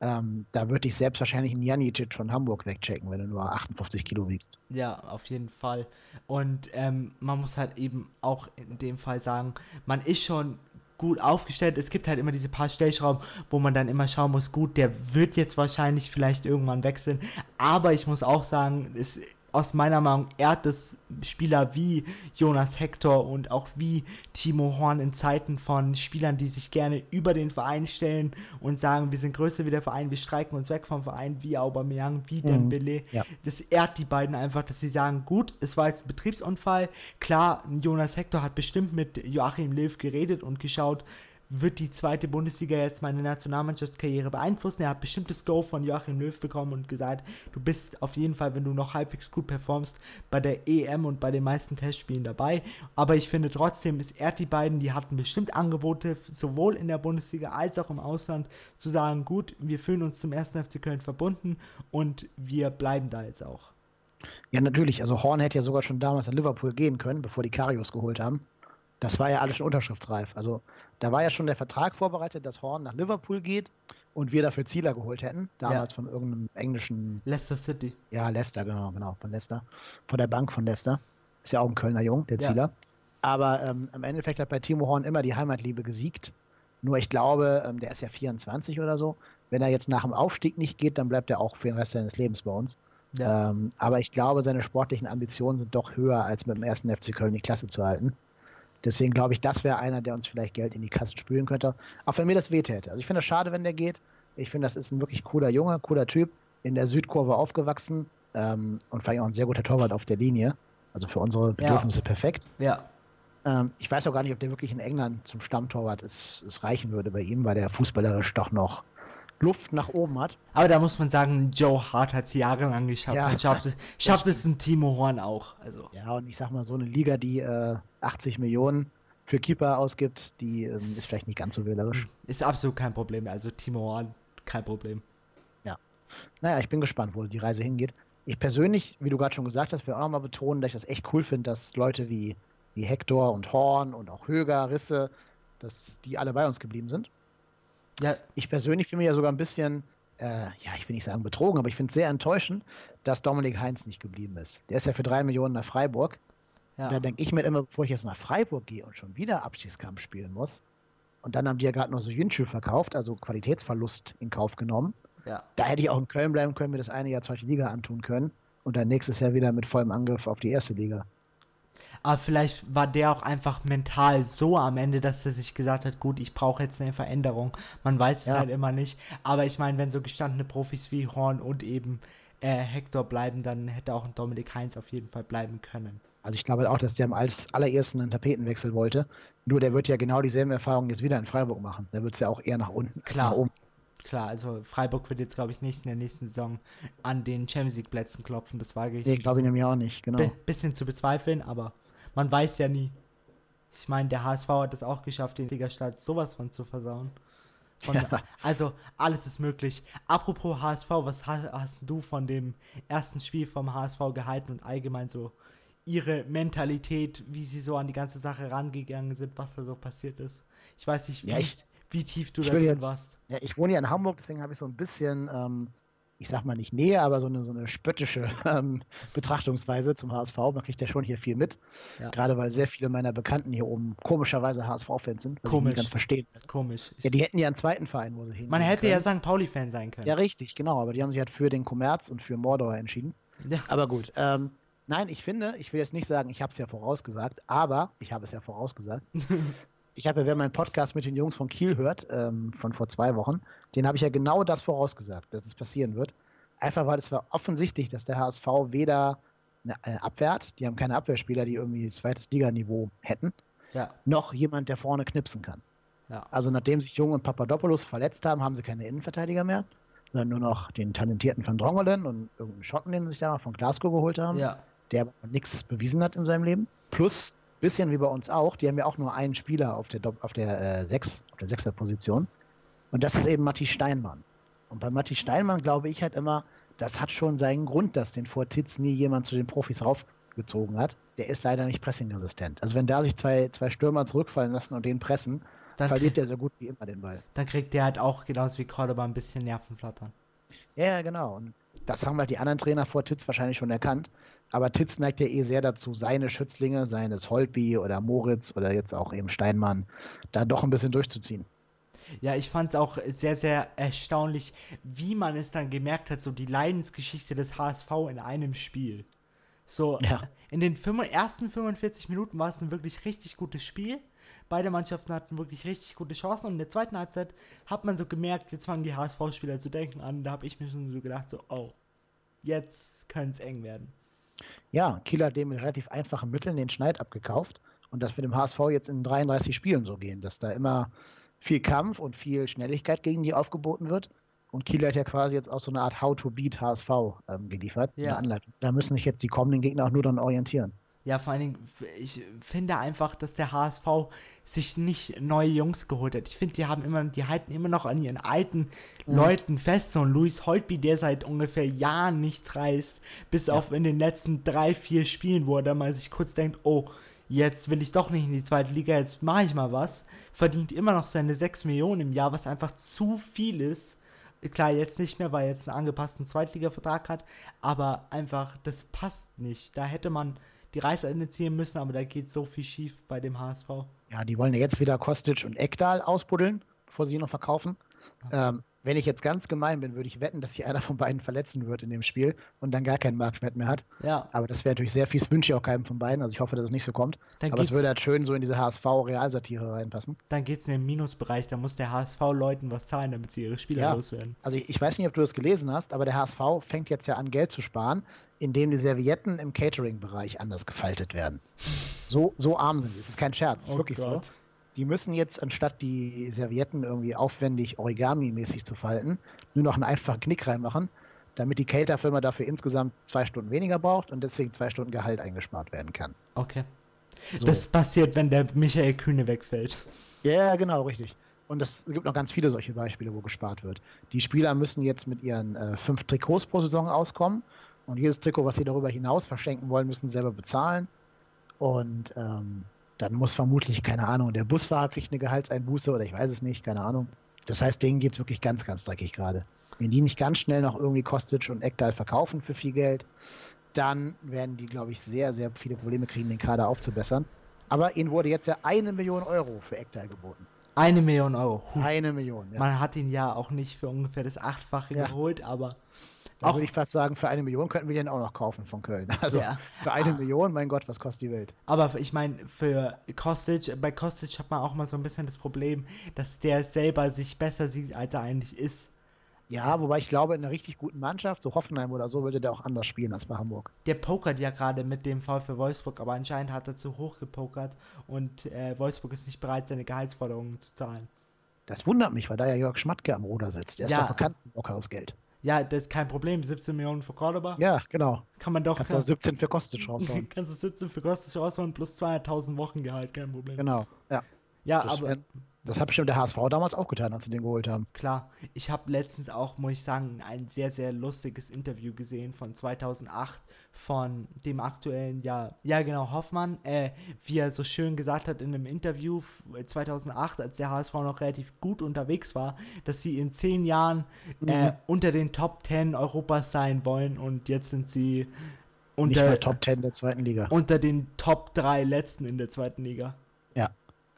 Ähm, da würde ich selbst wahrscheinlich einen Janicic von Hamburg wegchecken, wenn du nur 58 Kilo wiegst. Ja, auf jeden Fall. Und ähm, man muss halt eben auch in dem Fall sagen, man ist schon gut aufgestellt. Es gibt halt immer diese paar Stellschrauben, wo man dann immer schauen muss, gut, der wird jetzt wahrscheinlich vielleicht irgendwann wechseln. Aber ich muss auch sagen, es, aus meiner Meinung ehrt es Spieler wie Jonas Hector und auch wie Timo Horn in Zeiten von Spielern, die sich gerne über den Verein stellen und sagen, wir sind größer wie der Verein, wir streiken uns weg vom Verein, wie Aubameyang, wie Dembele. Ja. Das ehrt die beiden einfach, dass sie sagen, gut, es war jetzt ein Betriebsunfall. Klar, Jonas Hector hat bestimmt mit Joachim Löw geredet und geschaut, wird die zweite Bundesliga jetzt meine Nationalmannschaftskarriere beeinflussen? Er hat bestimmt das Go von Joachim Löw bekommen und gesagt, du bist auf jeden Fall, wenn du noch halbwegs gut performst, bei der EM und bei den meisten Testspielen dabei. Aber ich finde trotzdem, es ehrt die beiden, die hatten bestimmt Angebote, sowohl in der Bundesliga als auch im Ausland, zu sagen, gut, wir fühlen uns zum ersten FC Köln verbunden und wir bleiben da jetzt auch. Ja, natürlich. Also Horn hätte ja sogar schon damals an Liverpool gehen können, bevor die Karius geholt haben. Das war ja alles schon unterschriftsreif. Also da war ja schon der Vertrag vorbereitet, dass Horn nach Liverpool geht und wir dafür Zieler geholt hätten. Damals von irgendeinem englischen, Leicester City. ja, Leicester, genau, genau, von Leicester. Von der Bank von Leicester. Ist ja auch ein Kölner Jung, der Ja. Zieler. Aber ähm, im Endeffekt hat bei Timo Horn immer die Heimatliebe gesiegt. Nur ich glaube, ähm, der ist ja 24 oder so. Wenn er jetzt nach dem Aufstieg nicht geht, dann bleibt er auch für den Rest seines Lebens bei uns. Ja. Ähm, aber ich glaube, seine sportlichen Ambitionen sind doch höher, als mit dem ersten FC Köln die Klasse zu halten. Deswegen glaube ich, das wäre einer, der uns vielleicht Geld in die Kassen spülen könnte. Auch wenn mir das wehtäte. Also ich finde es schade, wenn der geht. Ich finde, das ist ein wirklich cooler Junge, cooler Typ. In der Südkurve aufgewachsen ähm, und vielleicht auch ein sehr guter Torwart auf der Linie. Also für unsere Bedürfnisse perfekt. ja. Ähm, ich weiß auch gar nicht, ob der wirklich in England zum Stammtorwart es, es reichen würde bei ihm, weil der fußballerisch doch noch Luft nach oben hat. Aber da muss man sagen, Joe Hart hat es jahrelang geschafft. Ja, Dann schafft es, schafft es ein Timo Horn auch. Also, Ja, und ich sag mal, so eine Liga, die äh, 80 Millionen für Keeper ausgibt, die ähm, ist vielleicht nicht ganz so wählerisch. ist absolut kein Problem. Also Timo Horn, kein Problem. Naja, ich bin gespannt, wo die Reise hingeht. Ich persönlich, wie du gerade schon gesagt hast, will auch nochmal betonen, dass ich das echt cool finde, dass Leute wie, wie Hector und Horn und auch Höger, Risse, dass die alle bei uns geblieben sind. Ja, Ich persönlich finde mich ja sogar ein bisschen, äh, ja, ich will nicht sagen betrogen, aber ich finde es sehr enttäuschend, dass Dominik Heinz nicht geblieben ist. Der ist ja für drei Millionen nach Freiburg. ja. Und da denke ich mir immer, bevor ich jetzt nach Freiburg gehe und schon wieder Abschiedskampf spielen muss, und dann haben die ja gerade noch so Jünschu verkauft, also Qualitätsverlust in Kauf genommen. Ja. Da hätte ich auch in Köln bleiben können, mir das eine Jahr zweite Liga antun können und dann nächstes Jahr wieder mit vollem Angriff auf die erste Liga. Aber vielleicht war der auch einfach mental so am Ende, dass er sich gesagt hat, gut, ich brauche jetzt eine Veränderung. Man weiß es Ja. halt immer nicht. Aber ich meine, wenn so gestandene Profis wie Horn und eben äh, Hector bleiben, dann hätte auch ein Dominik Heinz auf jeden Fall bleiben können. Also ich glaube auch, dass der am als allerersten einen Tapetenwechsel wollte. Nur der wird ja genau dieselben Erfahrungen jetzt wieder in Freiburg machen. Der wird es ja auch eher nach unten als Klar. nach oben. Klar, also Freiburg wird jetzt, glaube ich, nicht in der nächsten Saison an den Champions League Plätzen klopfen. Das wage ich. Nee, glaube ich nämlich auch nicht, genau. Bi bisschen zu bezweifeln, aber man weiß ja nie. Ich meine, der HSV hat es auch geschafft, den Ligastadt sowas von zu versauen. Von, Ja. Also, alles ist möglich. Apropos HSV, was ha- hast du von dem ersten Spiel vom HSV gehalten und allgemein so ihre Mentalität, wie sie so an die ganze Sache rangegangen sind, was da so passiert ist? Ich weiß nicht, wie, Ja, ich- wie tief du da drin jetzt, warst. ja, ich wohne ja in Hamburg, deswegen habe ich so ein bisschen, ähm, ich sag mal nicht Nähe, aber so eine, so eine spöttische ähm, Betrachtungsweise zum HSV. Man kriegt ja schon hier viel mit. Ja. Gerade weil sehr viele meiner Bekannten hier oben komischerweise HSV-Fans sind, was ich Komisch. nicht ganz verstehen. Komisch. Ja, die hätten ja einen zweiten Verein, wo sie hin. Man hätte ja St. Pauli-Fan sein können. Ja, richtig, genau. Aber die haben sich halt für den Kommerz und für Mordor entschieden. Ja. Aber gut. Ähm, nein, ich finde, ich will jetzt nicht sagen, ich habe es ja vorausgesagt, aber ich habe es ja vorausgesagt. ich habe ja, wer meinen Podcast mit den Jungs von Kiel hört, ähm, von vor zwei Wochen, den habe ich ja genau das vorausgesagt, dass es passieren wird. Einfach weil es war offensichtlich, dass der HSV weder eine, äh, abwehrt, die haben keine Abwehrspieler, die irgendwie zweites Liganiveau hätten, ja. noch jemand, der vorne knipsen kann. Ja. Also nachdem sich Jung und Papadopoulos verletzt haben, haben sie keine Innenverteidiger mehr, sondern nur noch den talentierten Van Drongelen und irgendeinen Schotten, den sie sich da noch von Glasgow geholt haben, ja. der aber nichts bewiesen hat in seinem Leben. Plus, bisschen wie bei uns auch, die haben ja auch nur einen Spieler auf der, auf der, äh, Sechs, auf der Sechser-Position. Und das ist eben Matti Steinmann. Und bei Matti Steinmann glaube ich halt immer, das hat schon seinen Grund, dass den vor Titz nie jemand zu den Profis raufgezogen hat. Der ist leider nicht pressingresistent. Also wenn da sich zwei, zwei Stürmer zurückfallen lassen und den pressen, Dann, verliert der so gut wie immer den Ball. dann kriegt der halt auch genauso wie Cordoba ein bisschen Nervenflattern. Ja, ja, genau. Und das haben halt die anderen Trainer vor Titz wahrscheinlich schon erkannt. Aber Titz neigt ja eh sehr dazu, seine Schützlinge, seines Holtby oder Moritz oder jetzt auch eben Steinmann, da doch ein bisschen durchzuziehen. Ja, ich fand es auch sehr, sehr erstaunlich, wie man es dann gemerkt hat, so die Leidensgeschichte des HSV in einem Spiel. So, Ja. in den ersten 45 Minuten war es ein wirklich richtig gutes Spiel. Beide Mannschaften hatten wirklich richtig gute Chancen und in der zweiten Halbzeit hat man so gemerkt, jetzt fangen die HSV-Spieler zu denken an. Da habe ich mir schon so gedacht, so, oh, jetzt könnte es eng werden. Ja, Kiel hat dem mit relativ einfachen Mitteln den Schneid abgekauft. Und das wird dem HSV jetzt in 33 Spielen so gehen, dass da immer viel Kampf und viel Schnelligkeit gegen die aufgeboten wird. Und Kiel hat ja quasi jetzt auch so eine Art How-to-Beat HSV ähm, geliefert, so Ja. eine Anleitung. Da müssen sich jetzt die kommenden Gegner auch nur dann orientieren. Ja, vor allen Dingen, ich finde einfach, dass der HSV sich nicht neue Jungs geholt hat. Ich finde, die haben immer, die halten immer noch an ihren alten Leuten fest. So ein Luis Holtby, der seit ungefähr Jahren nichts reißt, bis auf in den letzten drei, vier Spielen, wo er dann mal sich kurz denkt, oh, jetzt will ich doch nicht in die zweite Liga, jetzt mache ich mal was. Verdient immer noch seine 6 Millionen im Jahr, was einfach zu viel ist. Klar, jetzt nicht mehr, weil er jetzt einen angepassten Zweitliga-Vertrag hat, aber einfach, das passt nicht. Da hätte man die Reißleine ziehen müssen, aber da geht so viel schief bei dem HSV. Ja, die wollen ja jetzt wieder Kostic und Ekdal ausbuddeln, bevor sie ihn noch verkaufen. Ähm, wenn ich jetzt ganz gemein bin, würde ich wetten, dass sich einer von beiden verletzen wird in dem Spiel und dann gar keinen Marktwert mehr hat. Ja, Aber das wäre natürlich sehr fies, wünsche ich auch keinem von beiden. Also ich hoffe, dass es nicht so kommt. dann Aber es würde halt schön so in diese HSV-Realsatire reinpassen. dann geht's in den Minusbereich, da muss der HSV Leuten was zahlen, damit sie ihre Spieler Ja. loswerden. Also ich, ich weiß nicht, ob du das gelesen hast, aber der HSV fängt jetzt ja an, Geld zu sparen, indem die Servietten im Catering-Bereich anders gefaltet werden. So, so arm sind die. Das ist kein Scherz. Das ist Oh wirklich so. Die müssen jetzt, anstatt die Servietten irgendwie aufwendig Origami-mäßig zu falten, nur noch einen einfachen Knick reinmachen, damit die Caterfirma dafür insgesamt zwei Stunden weniger braucht und deswegen zwei Stunden Gehalt eingespart werden kann. Okay. So. Das passiert, wenn der Michael Kühne wegfällt. Ja, genau, richtig. Und es gibt noch ganz viele solche Beispiele, wo gespart wird. Die Spieler müssen jetzt mit ihren äh, fünf Trikots pro Saison auskommen. Und jedes Trikot, was sie darüber hinaus verschenken wollen, müssen sie selber bezahlen. Und ähm, dann muss vermutlich, keine Ahnung, der Busfahrer kriegt eine Gehaltseinbuße oder ich weiß es nicht, keine Ahnung. Das heißt, denen geht es wirklich ganz, ganz dreckig gerade. Wenn die nicht ganz schnell noch irgendwie Kostic und Ekdal verkaufen für viel Geld, dann werden die, glaube ich, sehr, sehr viele Probleme kriegen, den Kader aufzubessern. Aber ihnen wurde jetzt ja eine Million Euro für Ekdal geboten. Eine Million Euro. Huh. Eine Million, ja. Man hat ihn ja auch nicht für ungefähr das Achtfache ja. geholt, aber. Da würde ich fast sagen, für eine Million könnten wir den auch noch kaufen von Köln. Also ja. für eine. Million, mein Gott, was kostet die Welt? Aber ich meine, für Kostic, bei Kostic hat man auch mal so ein bisschen das Problem, dass der selber sich besser sieht, als er eigentlich ist. Ja, wobei ich glaube, in einer richtig guten Mannschaft, so Hoffenheim oder so, würde der auch anders spielen als bei Hamburg. Der pokert ja gerade mit dem Fall für Wolfsburg, aber anscheinend hat er zu hoch gepokert und äh, Wolfsburg ist nicht bereit, seine Gehaltsforderungen zu zahlen. Das wundert mich, weil da ja Jörg Schmatke am Ruder sitzt. Der ist ja. doch bekannt für lockeres Geld. Ja, das ist kein Problem. 17 Millionen für Cordoba. Ja, genau. Kann man doch. Kannst du 17 für Kostic raushauen. kannst du 17 für Kostic raushauen plus 200.000 Wochengehalt, kein Problem. Genau, ja. Ja, das aber. Das hat bestimmt der HSV damals auch getan, als sie den geholt haben. Klar. Ich habe letztens auch, muss ich sagen, ein sehr, sehr lustiges Interview gesehen von 2008 von dem aktuellen, ja, ja genau, Hoffmann, äh, wie er so schön gesagt hat in einem Interview 2008, als der HSV noch relativ gut unterwegs war, dass sie in zehn Jahren äh, mhm. unter den Top 10 Europas sein wollen und jetzt sind sie unter, Nicht Top 10 der zweiten Liga. Unter den Top 3 letzten in der zweiten Liga.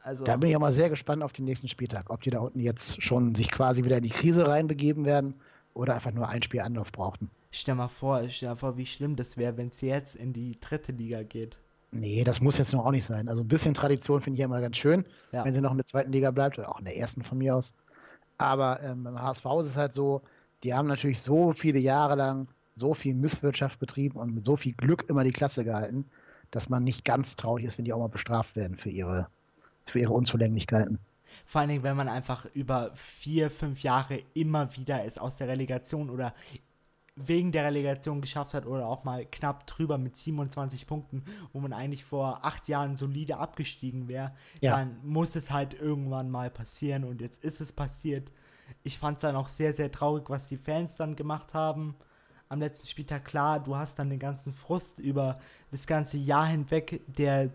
Also, da bin ich auch mal sehr gespannt auf den nächsten Spieltag, ob die da unten jetzt schon sich quasi wieder in die Krise reinbegeben werden oder einfach nur ein Spiel Anlauf brauchten. Stell mal vor, stell mal vor, wie schlimm das wäre, wenn es jetzt in die dritte Liga geht. Nee, das muss jetzt noch auch nicht sein. Also ein bisschen Tradition finde ich ja immer ganz schön, ja. wenn sie noch in der zweiten Liga bleibt oder auch in der ersten von mir aus. Aber ähm, beim HSV ist es halt so, die haben natürlich so viele Jahre lang so viel Misswirtschaft betrieben und mit so viel Glück immer die Klasse gehalten, dass man nicht ganz traurig ist, wenn die auch mal bestraft werden für ihre für ihre Unzulänglichkeiten. Vor allen Dingen, wenn man einfach über vier, fünf Jahre immer wieder es aus der Relegation oder wegen der Relegation geschafft hat oder auch mal knapp drüber mit 27 Punkten, wo man eigentlich vor acht Jahren solide abgestiegen wäre, ja. dann muss es halt irgendwann mal passieren und jetzt ist es passiert. Ich fand es dann auch sehr, sehr traurig, was die Fans dann gemacht haben. Am letzten Spieltag, klar, du hast dann den ganzen Frust über das ganze Jahr hinweg, der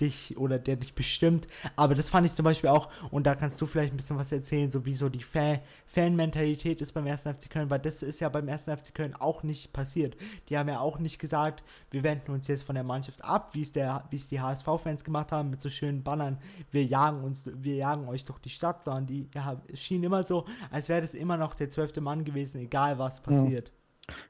dich oder der dich bestimmt. Aber das fand ich zum Beispiel auch, und da kannst du vielleicht ein bisschen was erzählen, so wie so die Fan Fan-Mentalität ist beim 1. FC Köln, weil das ist ja beim 1. FC Köln auch nicht passiert. Die haben ja auch nicht gesagt, wir wenden uns jetzt von der Mannschaft ab, wie es der, wie es die HSV-Fans gemacht haben, mit so schönen Bannern, wir jagen uns, wir jagen euch durch die Stadt, sondern die ja, es schien immer so, als wäre das immer noch der zwölfte Mann gewesen, egal was passiert. Ja.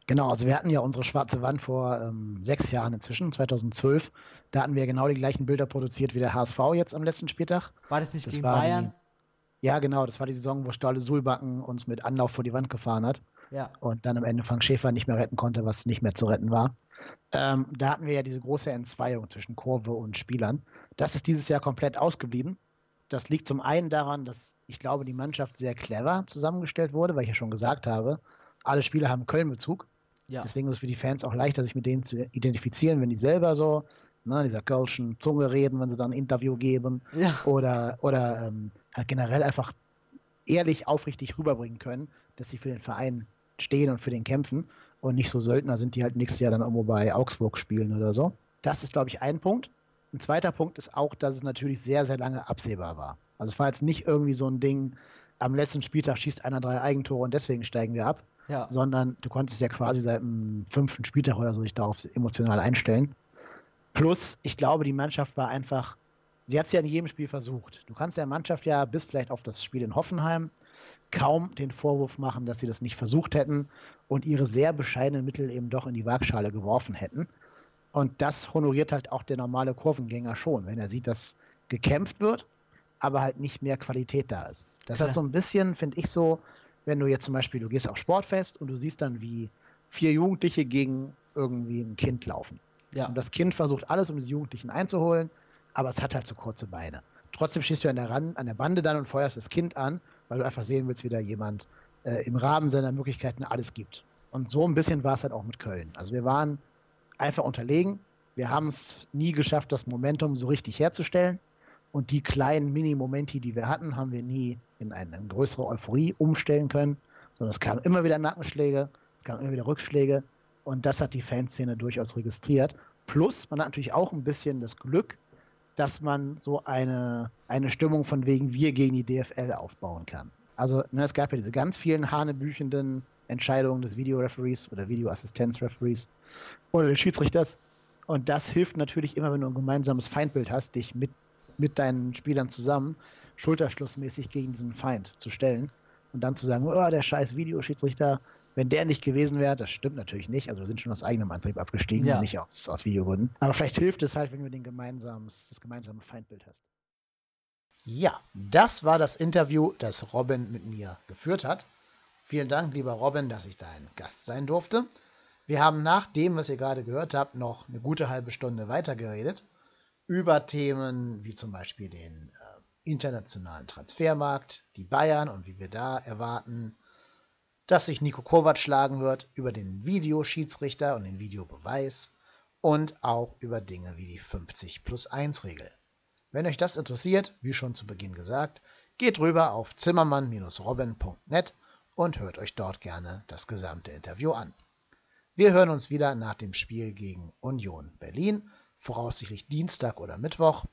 Genau, also wir hatten ja unsere schwarze Wand vor ähm, sechs Jahren inzwischen, 2012. Da hatten wir genau die gleichen Bilder produziert wie der HSV jetzt am letzten Spieltag. War das nicht das gegen Bayern? Die, ja, genau, das war die Saison, wo Stolle Sulbacken uns mit Anlauf vor die Wand gefahren hat. Ja. Und dann am Ende Frank Schäfer nicht mehr retten konnte, was nicht mehr zu retten war. Ähm, da hatten wir ja diese große Entzweiung zwischen Kurve und Spielern. Das ist dieses Jahr komplett ausgeblieben. Das liegt zum einen daran, dass ich glaube, die Mannschaft sehr clever zusammengestellt wurde, weil ich ja schon gesagt habe, alle Spieler haben Köln-Bezug. Ja. Deswegen ist es für die Fans auch leichter, sich mit denen zu identifizieren, wenn die selber so, ne, dieser Kölschen Zunge reden, wenn sie dann ein Interview geben. Ja. Oder, oder ähm, halt generell einfach ehrlich, aufrichtig rüberbringen können, dass sie für den Verein stehen und für den kämpfen und nicht so Söldner sind, die halt nächstes Jahr dann irgendwo bei Augsburg spielen oder so. Das ist, glaube ich, ein Punkt. Ein zweiter Punkt ist auch, dass es natürlich sehr, sehr lange absehbar war. Also es war jetzt nicht irgendwie so ein Ding, am letzten Spieltag schießt einer drei Eigentore und deswegen steigen wir ab, ja. sondern du konntest ja quasi seit dem fünften Spieltag oder so dich darauf emotional einstellen. Plus, ich glaube, die Mannschaft war einfach, sie hat es ja in jedem Spiel versucht. Du kannst der Mannschaft ja bis vielleicht auf das Spiel in Hoffenheim kaum den Vorwurf machen, dass sie das nicht versucht hätten und ihre sehr bescheidenen Mittel eben doch in die Waagschale geworfen hätten. Und das honoriert halt auch der normale Kurvengänger schon, wenn er sieht, dass gekämpft wird, aber halt nicht mehr Qualität da ist. Das Klar. hat so ein bisschen, finde ich, so wenn du jetzt zum Beispiel, du gehst auf Sportfest und du siehst dann, wie vier Jugendliche gegen irgendwie ein Kind laufen. Ja. Und das Kind versucht alles, um diese Jugendlichen einzuholen, aber es hat halt so kurze Beine. Trotzdem stehst du an der, Ran an der Bande dann und feuerst das Kind an, weil du einfach sehen willst, wie da jemand äh, im Rahmen seiner Möglichkeiten alles gibt. Und so ein bisschen war es halt auch mit Köln. Also wir waren einfach unterlegen. Wir haben es nie geschafft, das Momentum so richtig herzustellen. Und die kleinen Mini-Momenti, die wir hatten, haben wir nie in eine größere Euphorie umstellen können, sondern es kamen immer wieder Nackenschläge, es kamen immer wieder Rückschläge und das hat die Fanszene durchaus registriert. Plus, man hat natürlich auch ein bisschen das Glück, dass man so eine, eine Stimmung von wegen wir gegen die DFL aufbauen kann. Also ne, es gab ja diese ganz vielen hanebüchenden Entscheidungen des Videoreferees oder Videoassistenzreferees oder des Schiedsrichters. Und das hilft natürlich immer, wenn du ein gemeinsames Feindbild hast, dich mit mit deinen Spielern zusammen schulterschlussmäßig gegen diesen Feind zu stellen und dann zu sagen, oh, der scheiß Videoschiedsrichter, wenn der nicht gewesen wäre, das stimmt natürlich nicht. Also wir sind schon aus eigenem Antrieb abgestiegen Ja. und nicht aus, aus Videogründen. Aber vielleicht hilft es halt, wenn du den gemeinsames, das gemeinsame Feindbild hast. Ja, das war das Interview, das Robin mit mir geführt hat. Vielen Dank, lieber Robin, dass ich dein Gast sein durfte. Wir haben nach dem, was ihr gerade gehört habt, noch eine gute halbe Stunde weitergeredet über Themen wie zum Beispiel den äh, internationalen Transfermarkt, die Bayern und wie wir da erwarten, dass sich Nico Kovac schlagen wird, über den Videoschiedsrichter und den Videobeweis und auch über Dinge wie die 50 plus 1 Regel. Wenn euch das interessiert, wie schon zu Beginn gesagt, geht rüber auf zimmermann-robin.net und hört euch dort gerne das gesamte Interview an. Wir hören uns wieder nach dem Spiel gegen Union Berlin, voraussichtlich Dienstag oder Mittwoch.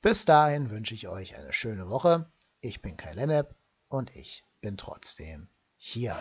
Bis dahin wünsche ich euch eine schöne Woche. Ich bin Kai Lennep und ich bin trotzdem hier.